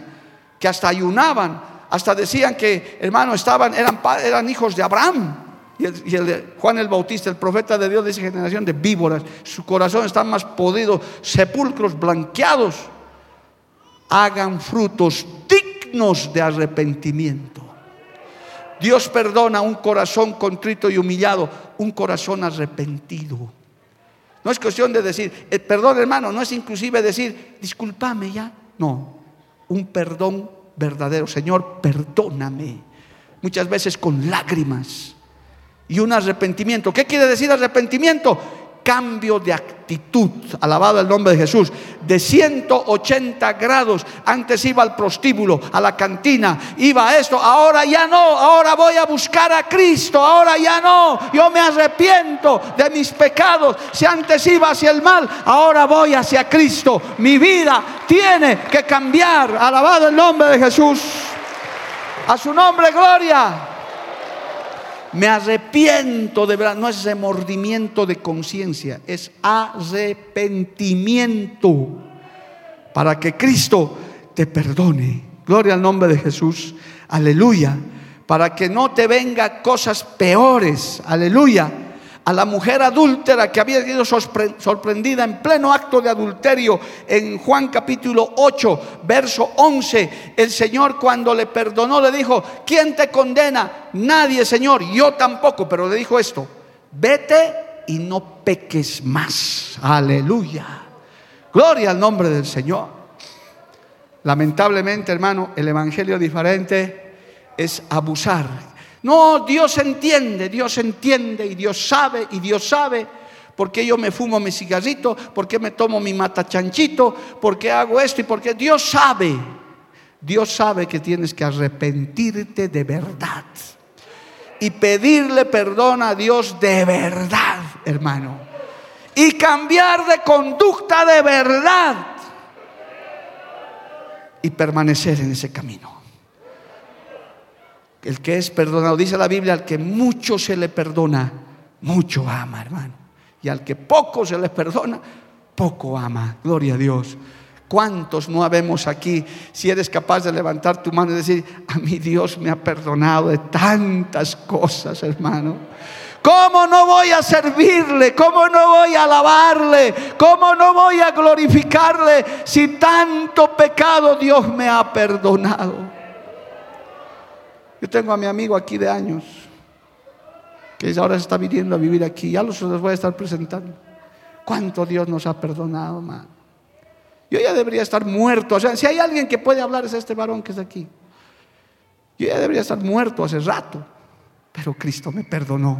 que hasta ayunaban, hasta decían que, hermano, estaban, eran, eran hijos de Abraham. Y, el, Juan el Bautista, el profeta de Dios de esa generación de víboras, su corazón está más podrido, sepulcros blanqueados. Hagan frutos dignos de arrepentimiento. Dios perdona un corazón contrito y humillado, un corazón arrepentido. No es cuestión de decir, eh, perdón hermano, no es inclusive decir, discúlpame ya. No, un perdón verdadero. Señor, perdóname. Muchas veces con lágrimas y un arrepentimiento. ¿Qué quiere decir arrepentimiento? Cambio de actitud, alabado el nombre de Jesús, de 180 grados. Antes iba al prostíbulo, a la cantina, iba a esto, ahora ya no, ahora voy a buscar a Cristo, ahora ya no, yo me arrepiento de mis pecados. Si antes iba hacia el mal, ahora voy hacia Cristo. Mi vida tiene que cambiar, alabado el nombre de Jesús. A su nombre, gloria. Me arrepiento de verdad. No es remordimiento de conciencia, es arrepentimiento para que Cristo te perdone. Gloria al nombre de Jesús. Aleluya. Para que no te vengan cosas peores. Aleluya a la mujer adúltera que había sido sorprendida en pleno acto de adulterio en Juan capítulo 8, verso 11. El Señor cuando le perdonó le dijo, ¿quién te condena? Nadie, Señor, yo tampoco, pero le dijo esto, vete y no peques más. Aleluya. Gloria al nombre del Señor. Lamentablemente, hermano, el evangelio diferente es abusar no, Dios entiende, Dios entiende y Dios sabe y Dios sabe por qué yo me fumo mi cigarrito, por qué me tomo mi matachanchito, por qué hago esto y por qué Dios sabe. Dios sabe que tienes que arrepentirte de verdad y pedirle perdón a Dios de verdad, hermano. Y cambiar de conducta de verdad y permanecer en ese camino. El que es perdonado, dice la Biblia, al que mucho se le perdona, mucho ama, hermano. Y al que poco se le perdona, poco ama. Gloria a Dios. ¿Cuántos no habemos aquí? Si eres capaz de levantar tu mano y decir, a mi Dios me ha perdonado de tantas cosas, hermano. ¿Cómo no voy a servirle? ¿Cómo no voy a alabarle? ¿Cómo no voy a glorificarle si tanto pecado Dios me ha perdonado? Yo tengo a mi amigo aquí de años, que ahora se está viniendo a vivir aquí. Ya los, voy a estar presentando. ¿Cuánto Dios nos ha perdonado, man? Yo ya debería estar muerto. O sea, si hay alguien que puede hablar es este varón que está aquí. Yo ya debería estar muerto hace rato. Pero Cristo me perdonó.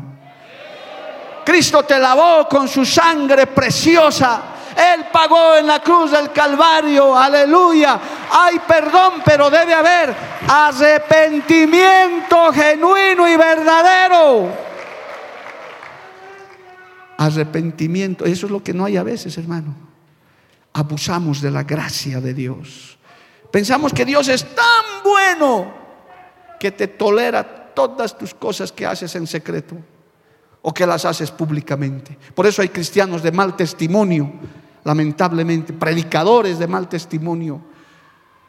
Cristo te lavó con su sangre preciosa. Él pagó en la cruz del Calvario. Aleluya. Hay perdón, pero debe haber arrepentimiento genuino y verdadero. Arrepentimiento. Eso es lo que no hay a veces, hermano. Abusamos de la gracia de Dios. Pensamos que Dios es tan bueno que te tolera todas tus cosas que haces en secreto o que las haces públicamente. Por eso hay cristianos de mal testimonio lamentablemente, predicadores de mal testimonio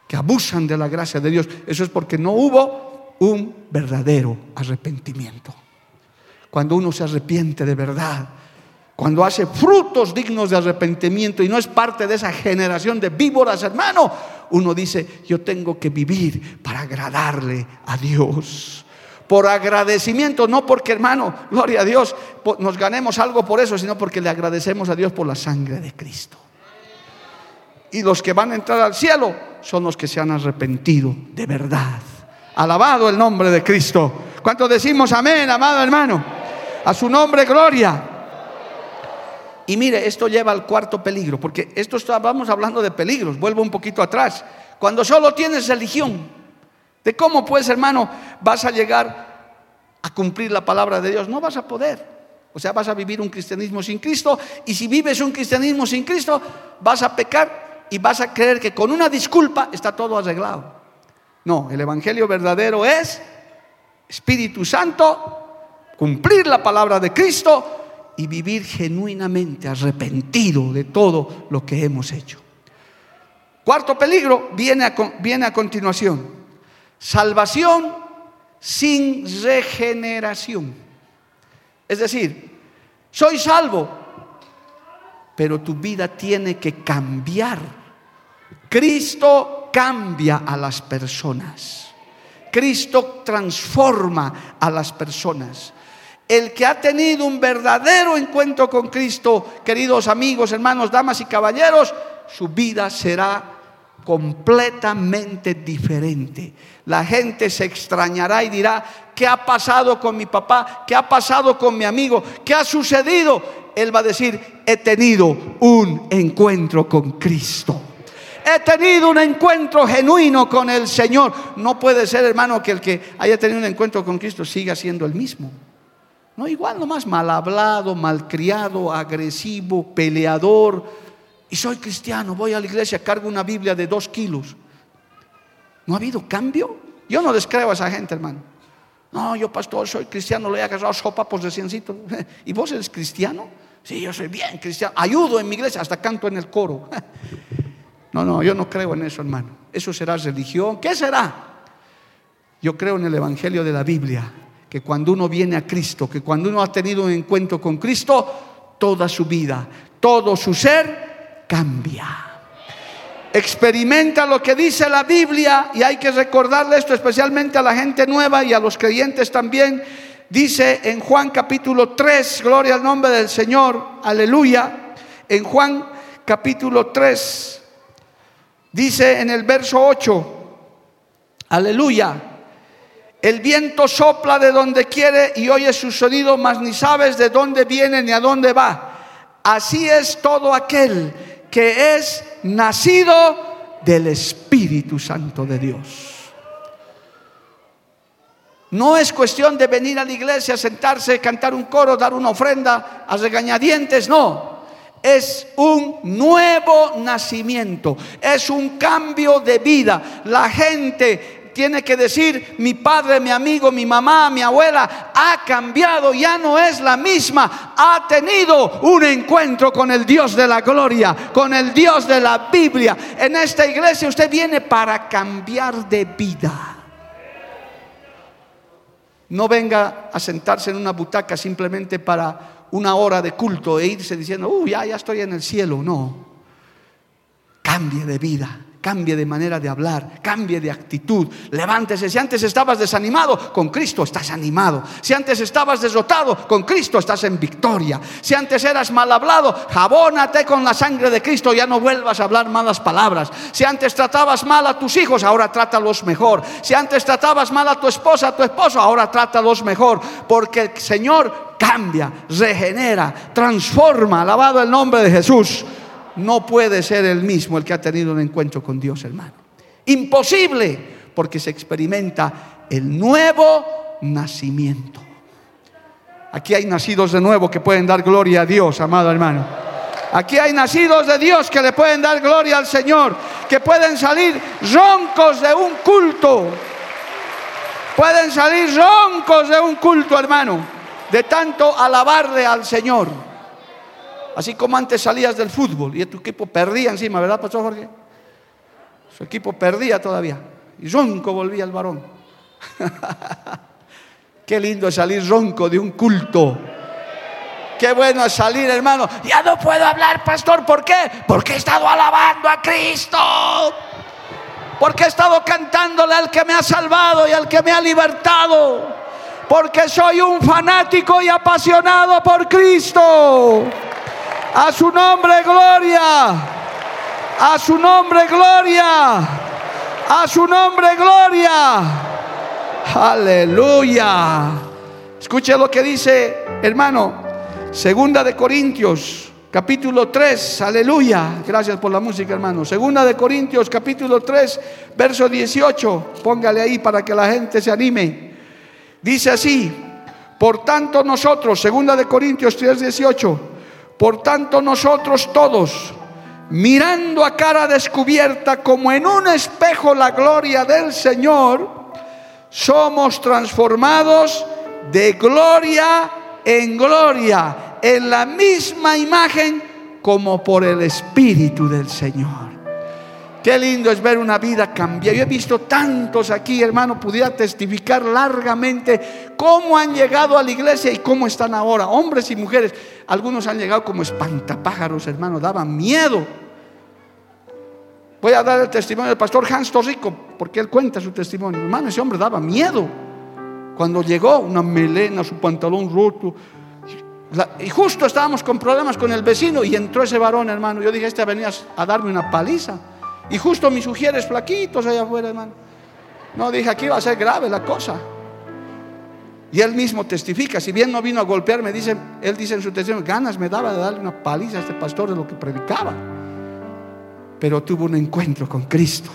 que abusan de la gracia de Dios. Eso es porque no hubo un verdadero arrepentimiento. Cuando uno se arrepiente de verdad, cuando hace frutos dignos de arrepentimiento y no es parte de esa generación de víboras, hermano, uno dice, yo tengo que vivir para agradarle a Dios por agradecimiento, no porque hermano, gloria a Dios, nos ganemos algo por eso, sino porque le agradecemos a Dios por la sangre de Cristo. Y los que van a entrar al cielo son los que se han arrepentido de verdad. Alabado el nombre de Cristo. ¿Cuántos decimos amén, amado hermano? A su nombre, gloria. Y mire, esto lleva al cuarto peligro, porque esto estábamos hablando de peligros. Vuelvo un poquito atrás. Cuando solo tienes religión, de cómo pues, hermano, vas a llegar a cumplir la palabra de Dios, no vas a poder. O sea, vas a vivir un cristianismo sin Cristo y si vives un cristianismo sin Cristo, vas a pecar y vas a creer que con una disculpa está todo arreglado. No, el Evangelio verdadero es Espíritu Santo, cumplir la palabra de Cristo y vivir genuinamente arrepentido de todo lo que hemos hecho. Cuarto peligro viene a, viene a continuación. Salvación sin regeneración. Es decir, soy salvo, pero tu vida tiene que cambiar. Cristo cambia a las personas. Cristo transforma a las personas. El que ha tenido un verdadero encuentro con Cristo, queridos amigos, hermanos, damas y caballeros, su vida será completamente diferente. La gente se extrañará y dirá, ¿qué ha pasado con mi papá? ¿Qué ha pasado con mi amigo? ¿Qué ha sucedido? Él va a decir, he tenido un encuentro con Cristo. He tenido un encuentro genuino con el Señor. No puede ser, hermano, que el que haya tenido un encuentro con Cristo siga siendo el mismo. No, igual nomás mal hablado, malcriado, agresivo, peleador, y soy cristiano, voy a la iglesia, cargo una Biblia de dos kilos. ¿No ha habido cambio? Yo no descreo a esa gente, hermano. No, yo pastor, soy cristiano, le he agarrado sopapos de ciencito. ¿Y vos eres cristiano? Sí, yo soy bien cristiano. Ayudo en mi iglesia, hasta canto en el coro. No, no, yo no creo en eso, hermano. Eso será religión. ¿Qué será? Yo creo en el Evangelio de la Biblia, que cuando uno viene a Cristo, que cuando uno ha tenido un encuentro con Cristo, toda su vida, todo su ser cambia. Experimenta lo que dice la Biblia y hay que recordarle esto especialmente a la gente nueva y a los creyentes también. Dice en Juan capítulo 3, gloria al nombre del Señor, aleluya. En Juan capítulo 3, dice en el verso 8, aleluya. El viento sopla de donde quiere y oye su sonido, mas ni sabes de dónde viene ni a dónde va. Así es todo aquel que es nacido del Espíritu Santo de Dios. No es cuestión de venir a la iglesia, sentarse, cantar un coro, dar una ofrenda a regañadientes, no. Es un nuevo nacimiento, es un cambio de vida. La gente tiene que decir, mi padre, mi amigo, mi mamá, mi abuela ha cambiado, ya no es la misma, ha tenido un encuentro con el Dios de la gloria, con el Dios de la Biblia. En esta iglesia usted viene para cambiar de vida. No venga a sentarse en una butaca simplemente para una hora de culto e irse diciendo, uy, ya, ya estoy en el cielo. No, cambie de vida cambie de manera de hablar, cambie de actitud, levántese. Si antes estabas desanimado, con Cristo estás animado. Si antes estabas derrotado, con Cristo estás en victoria. Si antes eras mal hablado, jabónate con la sangre de Cristo, ya no vuelvas a hablar malas palabras. Si antes tratabas mal a tus hijos, ahora trátalos mejor. Si antes tratabas mal a tu esposa, a tu esposo, ahora trátalos mejor, porque el Señor cambia, regenera, transforma. Alabado el nombre de Jesús no puede ser el mismo el que ha tenido un encuentro con Dios, hermano. Imposible, porque se experimenta el nuevo nacimiento. Aquí hay nacidos de nuevo que pueden dar gloria a Dios, amado hermano. Aquí hay nacidos de Dios que le pueden dar gloria al Señor, que pueden salir roncos de un culto. Pueden salir roncos de un culto, hermano, de tanto alabarle al Señor. Así como antes salías del fútbol y tu equipo perdía encima, ¿verdad, Pastor Jorge? Su equipo perdía todavía. Y ronco volvía el varón. Qué lindo salir ronco de un culto. Qué bueno salir, hermano. Ya no puedo hablar, pastor. ¿Por qué? Porque he estado alabando a Cristo. Porque he estado cantándole al que me ha salvado y al que me ha libertado. Porque soy un fanático y apasionado por Cristo. A su nombre, gloria. A su nombre, gloria. A su nombre, gloria. Aleluya. Escuche lo que dice, hermano, Segunda de Corintios, capítulo 3. Aleluya. Gracias por la música, hermano. Segunda de Corintios, capítulo 3, verso 18. Póngale ahí para que la gente se anime. Dice así: Por tanto nosotros, segunda de Corintios 3, 18. Por tanto nosotros todos mirando a cara descubierta como en un espejo la gloria del Señor, somos transformados de gloria en gloria, en la misma imagen como por el Espíritu del Señor. Qué lindo es ver una vida cambiar. Yo he visto tantos aquí, hermano, pudiera testificar largamente cómo han llegado a la iglesia y cómo están ahora, hombres y mujeres. Algunos han llegado como espantapájaros, hermano, daban miedo. Voy a dar el testimonio del pastor Hans Torrico, porque él cuenta su testimonio. Hermano, ese hombre daba miedo. Cuando llegó, una melena, su pantalón roto. y justo estábamos con problemas con el vecino y entró ese varón, hermano. Yo dije, este venía a darme una paliza. Y justo mis sugieres flaquitos allá afuera, hermano. No, dije, aquí va a ser grave la cosa. Y él mismo testifica, si bien no vino a golpearme, dice, él dice en su testimonio, ganas me daba de darle una paliza a este pastor de lo que predicaba pero tuvo un encuentro con Cristo.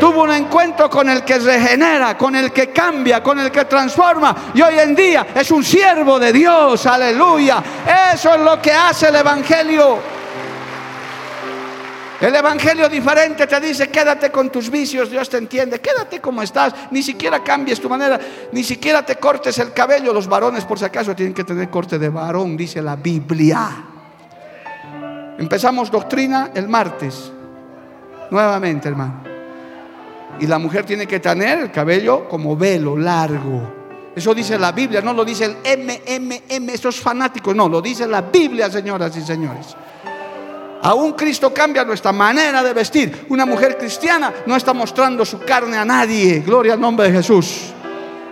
Tuvo un encuentro con el que regenera, con el que cambia, con el que transforma. Y hoy en día es un siervo de Dios, aleluya. Eso es lo que hace el Evangelio. El Evangelio diferente te dice, quédate con tus vicios, Dios te entiende, quédate como estás, ni siquiera cambies tu manera, ni siquiera te cortes el cabello. Los varones, por si acaso, tienen que tener corte de varón, dice la Biblia. Empezamos doctrina el martes. Nuevamente, hermano. Y la mujer tiene que tener el cabello como velo, largo. Eso dice la Biblia, no lo dice el MMM, esos fanáticos, no, lo dice la Biblia, señoras y señores. Aún Cristo cambia nuestra manera de vestir. Una mujer cristiana no está mostrando su carne a nadie. Gloria al nombre de Jesús.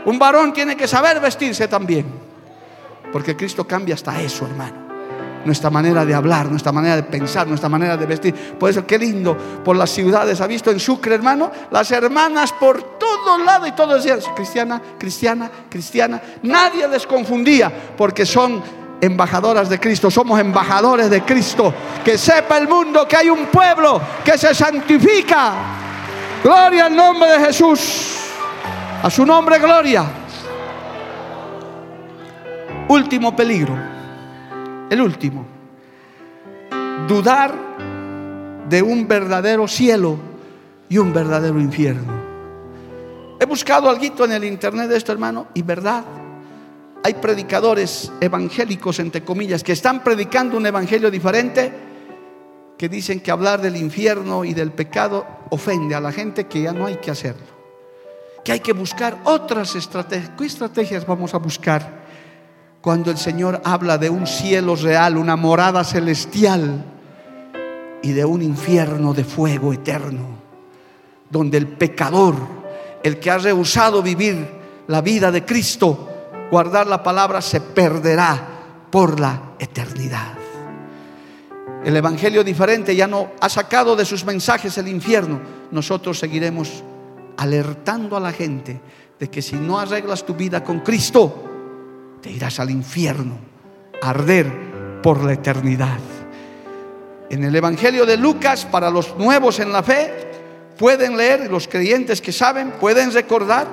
Un varón tiene que saber vestirse también. Porque Cristo cambia hasta eso, hermano nuestra manera de hablar, nuestra manera de pensar, nuestra manera de vestir. Por eso, qué lindo, por las ciudades, ha visto en Sucre, hermano, las hermanas por todo lado y todos decían, cristiana, cristiana, cristiana. Nadie les confundía porque son embajadoras de Cristo, somos embajadores de Cristo. Que sepa el mundo que hay un pueblo que se santifica. Gloria al nombre de Jesús. A su nombre, gloria. Último peligro el último. Dudar de un verdadero cielo y un verdadero infierno. He buscado algo en el internet de esto, hermano, y verdad. Hay predicadores evangélicos, entre comillas, que están predicando un evangelio diferente, que dicen que hablar del infierno y del pecado ofende a la gente, que ya no hay que hacerlo. Que hay que buscar otras estrategias. ¿Qué estrategias vamos a buscar? cuando el Señor habla de un cielo real, una morada celestial y de un infierno de fuego eterno, donde el pecador, el que ha rehusado vivir la vida de Cristo, guardar la palabra, se perderá por la eternidad. El Evangelio diferente ya no ha sacado de sus mensajes el infierno. Nosotros seguiremos alertando a la gente de que si no arreglas tu vida con Cristo, te irás al infierno, a arder por la eternidad. En el Evangelio de Lucas, para los nuevos en la fe, pueden leer, los creyentes que saben, pueden recordar,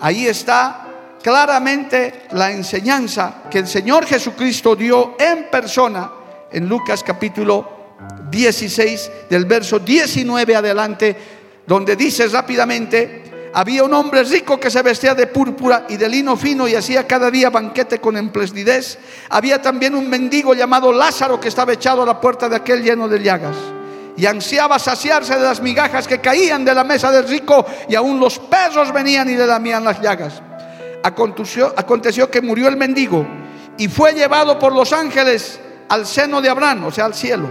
ahí está claramente la enseñanza que el Señor Jesucristo dio en persona en Lucas capítulo 16, del verso 19 adelante, donde dice rápidamente, había un hombre rico que se vestía de púrpura y de lino fino y hacía cada día banquete con emplesnidez. Había también un mendigo llamado Lázaro que estaba echado a la puerta de aquel lleno de llagas. Y ansiaba saciarse de las migajas que caían de la mesa del rico y aún los perros venían y le lamían las llagas. Aconteció, que murió el mendigo y fue llevado por los ángeles al seno de Abraham, o sea, al cielo.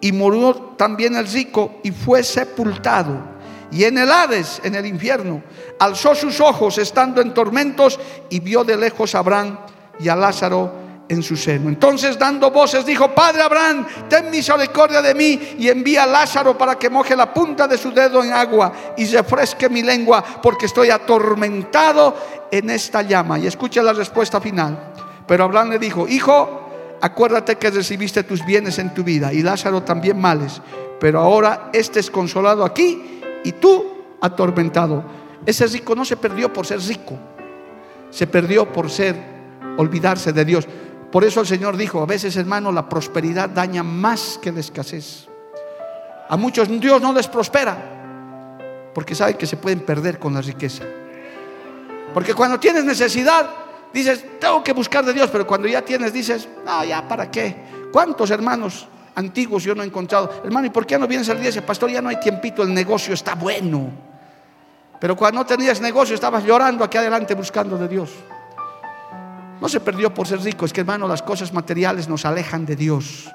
Y murió también el rico y fue sepultado y en el Hades, en el infierno, alzó sus ojos estando en tormentos y vio de lejos a Abraham y a Lázaro en su seno. Entonces dando voces dijo, Padre Abraham, ten misericordia de mí y envía a Lázaro para que moje la punta de su dedo en agua y refresque mi lengua porque estoy atormentado en esta llama. Y escucha la respuesta final. Pero Abraham le dijo, hijo, acuérdate que recibiste tus bienes en tu vida y Lázaro también males, pero ahora este es consolado aquí y tú atormentado. Ese rico no se perdió por ser rico, se perdió por ser, olvidarse de Dios. Por eso el Señor dijo, a veces hermano, la prosperidad daña más que la escasez. A muchos Dios no les prospera, porque saben que se pueden perder con la riqueza. Porque cuando tienes necesidad, dices, tengo que buscar de Dios, pero cuando ya tienes, dices, no, ya, ¿para qué? ¿Cuántos hermanos antiguos yo no he encontrado? Hermano, ¿y por qué no vienes al día? Pastor, ya no hay tiempito, el negocio está bueno. Pero cuando no tenías negocio, estabas llorando aquí adelante buscando de Dios. No se perdió por ser rico, es que hermano, las cosas materiales nos alejan de Dios.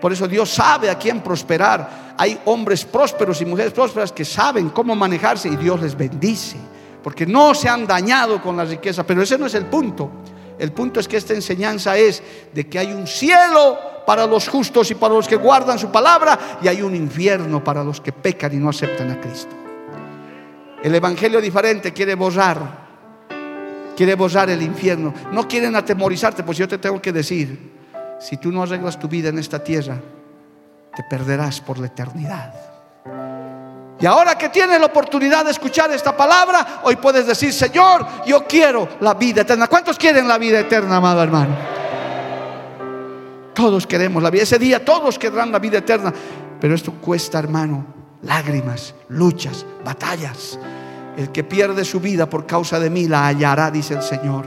Por eso Dios sabe a quién prosperar. Hay hombres prósperos y mujeres prósperas que saben cómo manejarse y Dios les bendice porque no se han dañado con la riqueza, pero ese no es el punto. El punto es que esta enseñanza es de que hay un cielo para los justos y para los que guardan su palabra y hay un infierno para los que pecan y no aceptan a Cristo. El evangelio diferente quiere borrar, quiere borrar el infierno. No quieren atemorizarte, pues yo te tengo que decir, si tú no arreglas tu vida en esta tierra, te perderás por la eternidad. Y ahora que tienes la oportunidad de escuchar esta palabra, hoy puedes decir, Señor, yo quiero la vida eterna. ¿Cuántos quieren la vida eterna, amado hermano? Todos queremos la vida. Ese día todos querrán la vida eterna. Pero esto cuesta, hermano, lágrimas, luchas, batallas. El que pierde su vida por causa de mí la hallará, dice el Señor.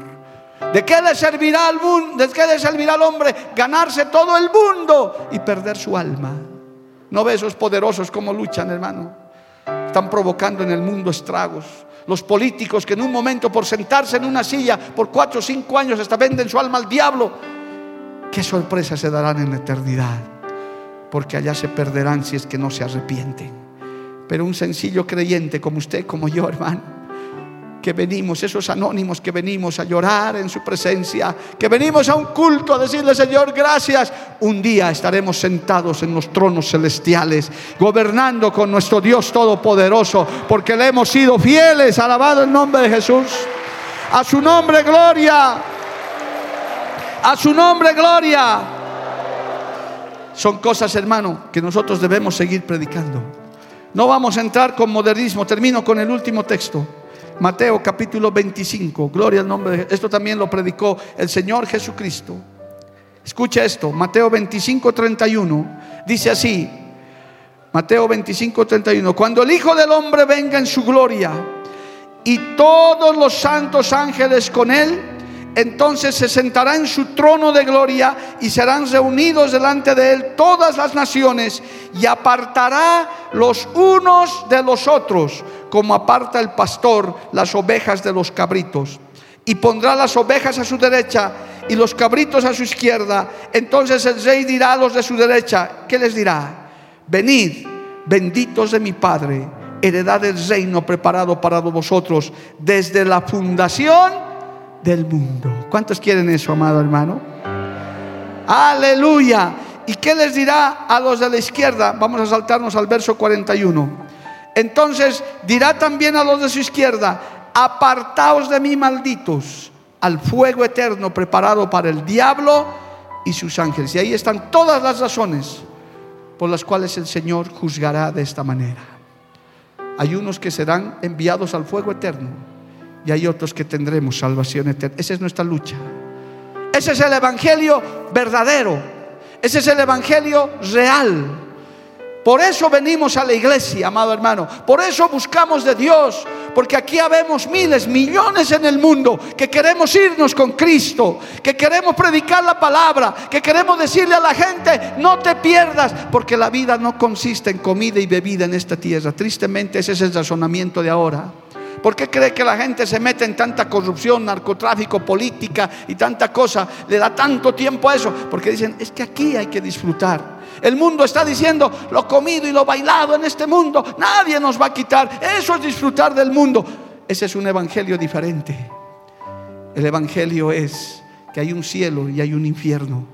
¿De qué le servirá al mundo? ¿De qué le servirá al hombre ganarse todo el mundo y perder su alma? ¿No ve esos poderosos cómo luchan, hermano? están provocando en el mundo estragos. Los políticos que en un momento por sentarse en una silla por cuatro o cinco años hasta venden su alma al diablo. Qué sorpresa se darán en la eternidad. Porque allá se perderán si es que no se arrepienten. Pero un sencillo creyente como usted, como yo, hermano que venimos, esos anónimos que venimos a llorar en su presencia, que venimos a un culto a decirle, Señor, gracias. Un día estaremos sentados en los tronos celestiales, gobernando con nuestro Dios Todopoderoso, porque le hemos sido fieles. Alabado el nombre de Jesús. A su nombre, gloria. A su nombre, gloria. Son cosas, hermano, que nosotros debemos seguir predicando. No vamos a entrar con modernismo. Termino con el último texto. Mateo capítulo 25, gloria al nombre de Esto también lo predicó el Señor Jesucristo. Escucha esto, Mateo 25, 31. Dice así, Mateo 25, 31. Cuando el Hijo del Hombre venga en su gloria y todos los santos ángeles con él, entonces se sentará en su trono de gloria y serán reunidos delante de él todas las naciones y apartará los unos de los otros, como aparta el pastor las ovejas de los cabritos. Y pondrá las ovejas a su derecha y los cabritos a su izquierda. Entonces el rey dirá a los de su derecha, ¿qué les dirá? Venid, benditos de mi Padre, heredad del reino preparado para vosotros desde la fundación del mundo. ¿Cuántos quieren eso, amado hermano? Aleluya. ¿Y qué les dirá a los de la izquierda? Vamos a saltarnos al verso 41. Entonces dirá también a los de su izquierda, apartaos de mí malditos al fuego eterno preparado para el diablo y sus ángeles. Y ahí están todas las razones por las cuales el Señor juzgará de esta manera. Hay unos que serán enviados al fuego eterno y hay otros que tendremos salvación eterna. Esa es nuestra lucha. Ese es el Evangelio verdadero. Ese es el Evangelio real. Por eso venimos a la iglesia, amado hermano. Por eso buscamos de Dios. Porque aquí habemos miles, millones en el mundo que queremos irnos con Cristo, que queremos predicar la palabra, que queremos decirle a la gente, no te pierdas, porque la vida no consiste en comida y bebida en esta tierra. Tristemente ese es el razonamiento de ahora. ¿Por qué cree que la gente se mete en tanta corrupción, narcotráfico, política y tanta cosa? Le da tanto tiempo a eso. Porque dicen, es que aquí hay que disfrutar. El mundo está diciendo, lo comido y lo bailado en este mundo, nadie nos va a quitar. Eso es disfrutar del mundo. Ese es un evangelio diferente. El evangelio es que hay un cielo y hay un infierno.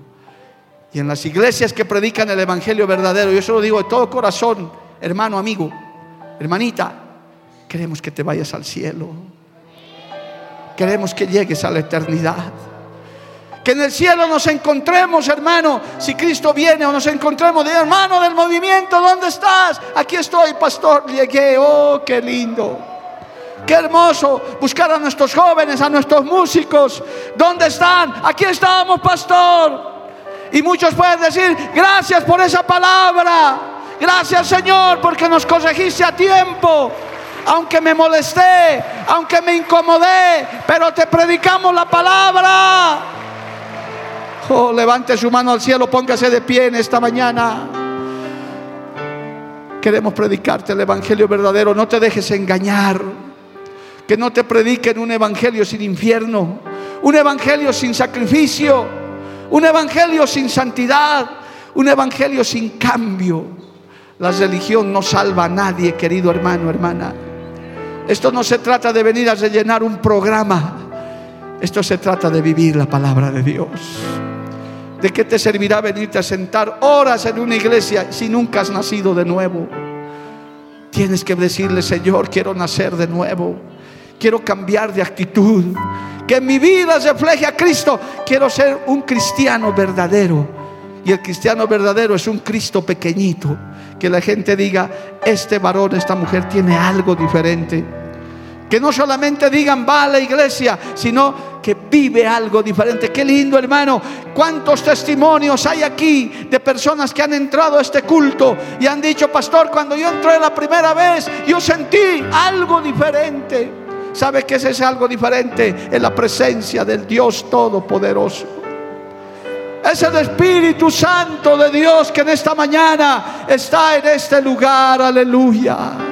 Y en las iglesias que predican el Evangelio verdadero, yo se lo digo de todo corazón, hermano, amigo, hermanita, queremos que te vayas al cielo. Queremos que llegues a la eternidad. Que en el cielo nos encontremos, hermano, si Cristo viene o nos encontremos hermano del movimiento, ¿dónde estás? Aquí estoy, pastor, llegué, oh, qué lindo. Qué hermoso buscar a nuestros jóvenes, a nuestros músicos. ¿Dónde están? Aquí estamos, pastor. Y muchos pueden decir, gracias por esa palabra. Gracias Señor porque nos corregiste a tiempo. Aunque me molesté, aunque me incomodé, pero te predicamos la palabra. Oh, levante su mano al cielo, póngase de pie en esta mañana. Queremos predicarte el Evangelio verdadero. No te dejes engañar. Que no te prediquen un Evangelio sin infierno. Un Evangelio sin sacrificio. Un Evangelio sin santidad. Un Evangelio sin cambio. La religión no salva a nadie, querido hermano, hermana. Esto no se trata de venir a rellenar un programa. Esto se trata de vivir la palabra de Dios. ¿De qué te servirá venirte a sentar horas en una iglesia si nunca has nacido de nuevo? Tienes que decirle, Señor, quiero nacer de nuevo. Quiero cambiar de actitud. Que mi vida refleje a Cristo. Quiero ser un cristiano verdadero. Y el cristiano verdadero es un Cristo pequeñito. Que la gente diga, este varón, esta mujer tiene algo diferente. Que no solamente digan va a la iglesia, sino que vive algo diferente. Qué lindo, hermano. Cuántos testimonios hay aquí de personas que han entrado a este culto y han dicho, pastor, cuando yo entré la primera vez, yo sentí algo diferente. ¿Sabe qué es ese algo diferente? En la presencia del Dios Todopoderoso. Es el Espíritu Santo de Dios que en esta mañana está en este lugar. Aleluya.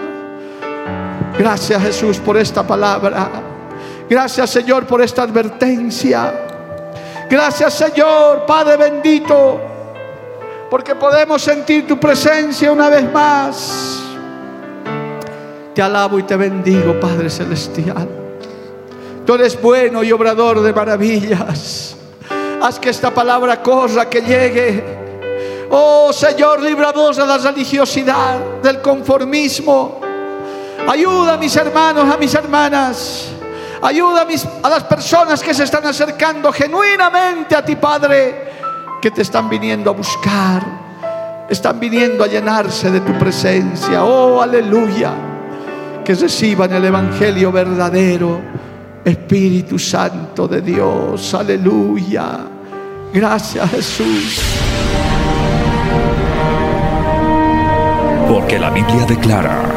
Gracias Jesús por esta palabra. Gracias Señor por esta advertencia. Gracias Señor, Padre bendito, porque podemos sentir tu presencia una vez más. Te alabo y te bendigo, Padre Celestial. Tú eres bueno y obrador de maravillas. Haz que esta palabra corra, que llegue. Oh Señor, líbranos de la religiosidad, del conformismo. Ayuda a mis hermanos, a mis hermanas. Ayuda a, las personas que se están acercando genuinamente a ti, Padre, que te están viniendo a buscar. Están viniendo a llenarse de tu presencia. Oh, aleluya. Que reciban el Evangelio verdadero. Espíritu Santo de Dios. Aleluya. Gracias Jesús. Porque la Biblia declara,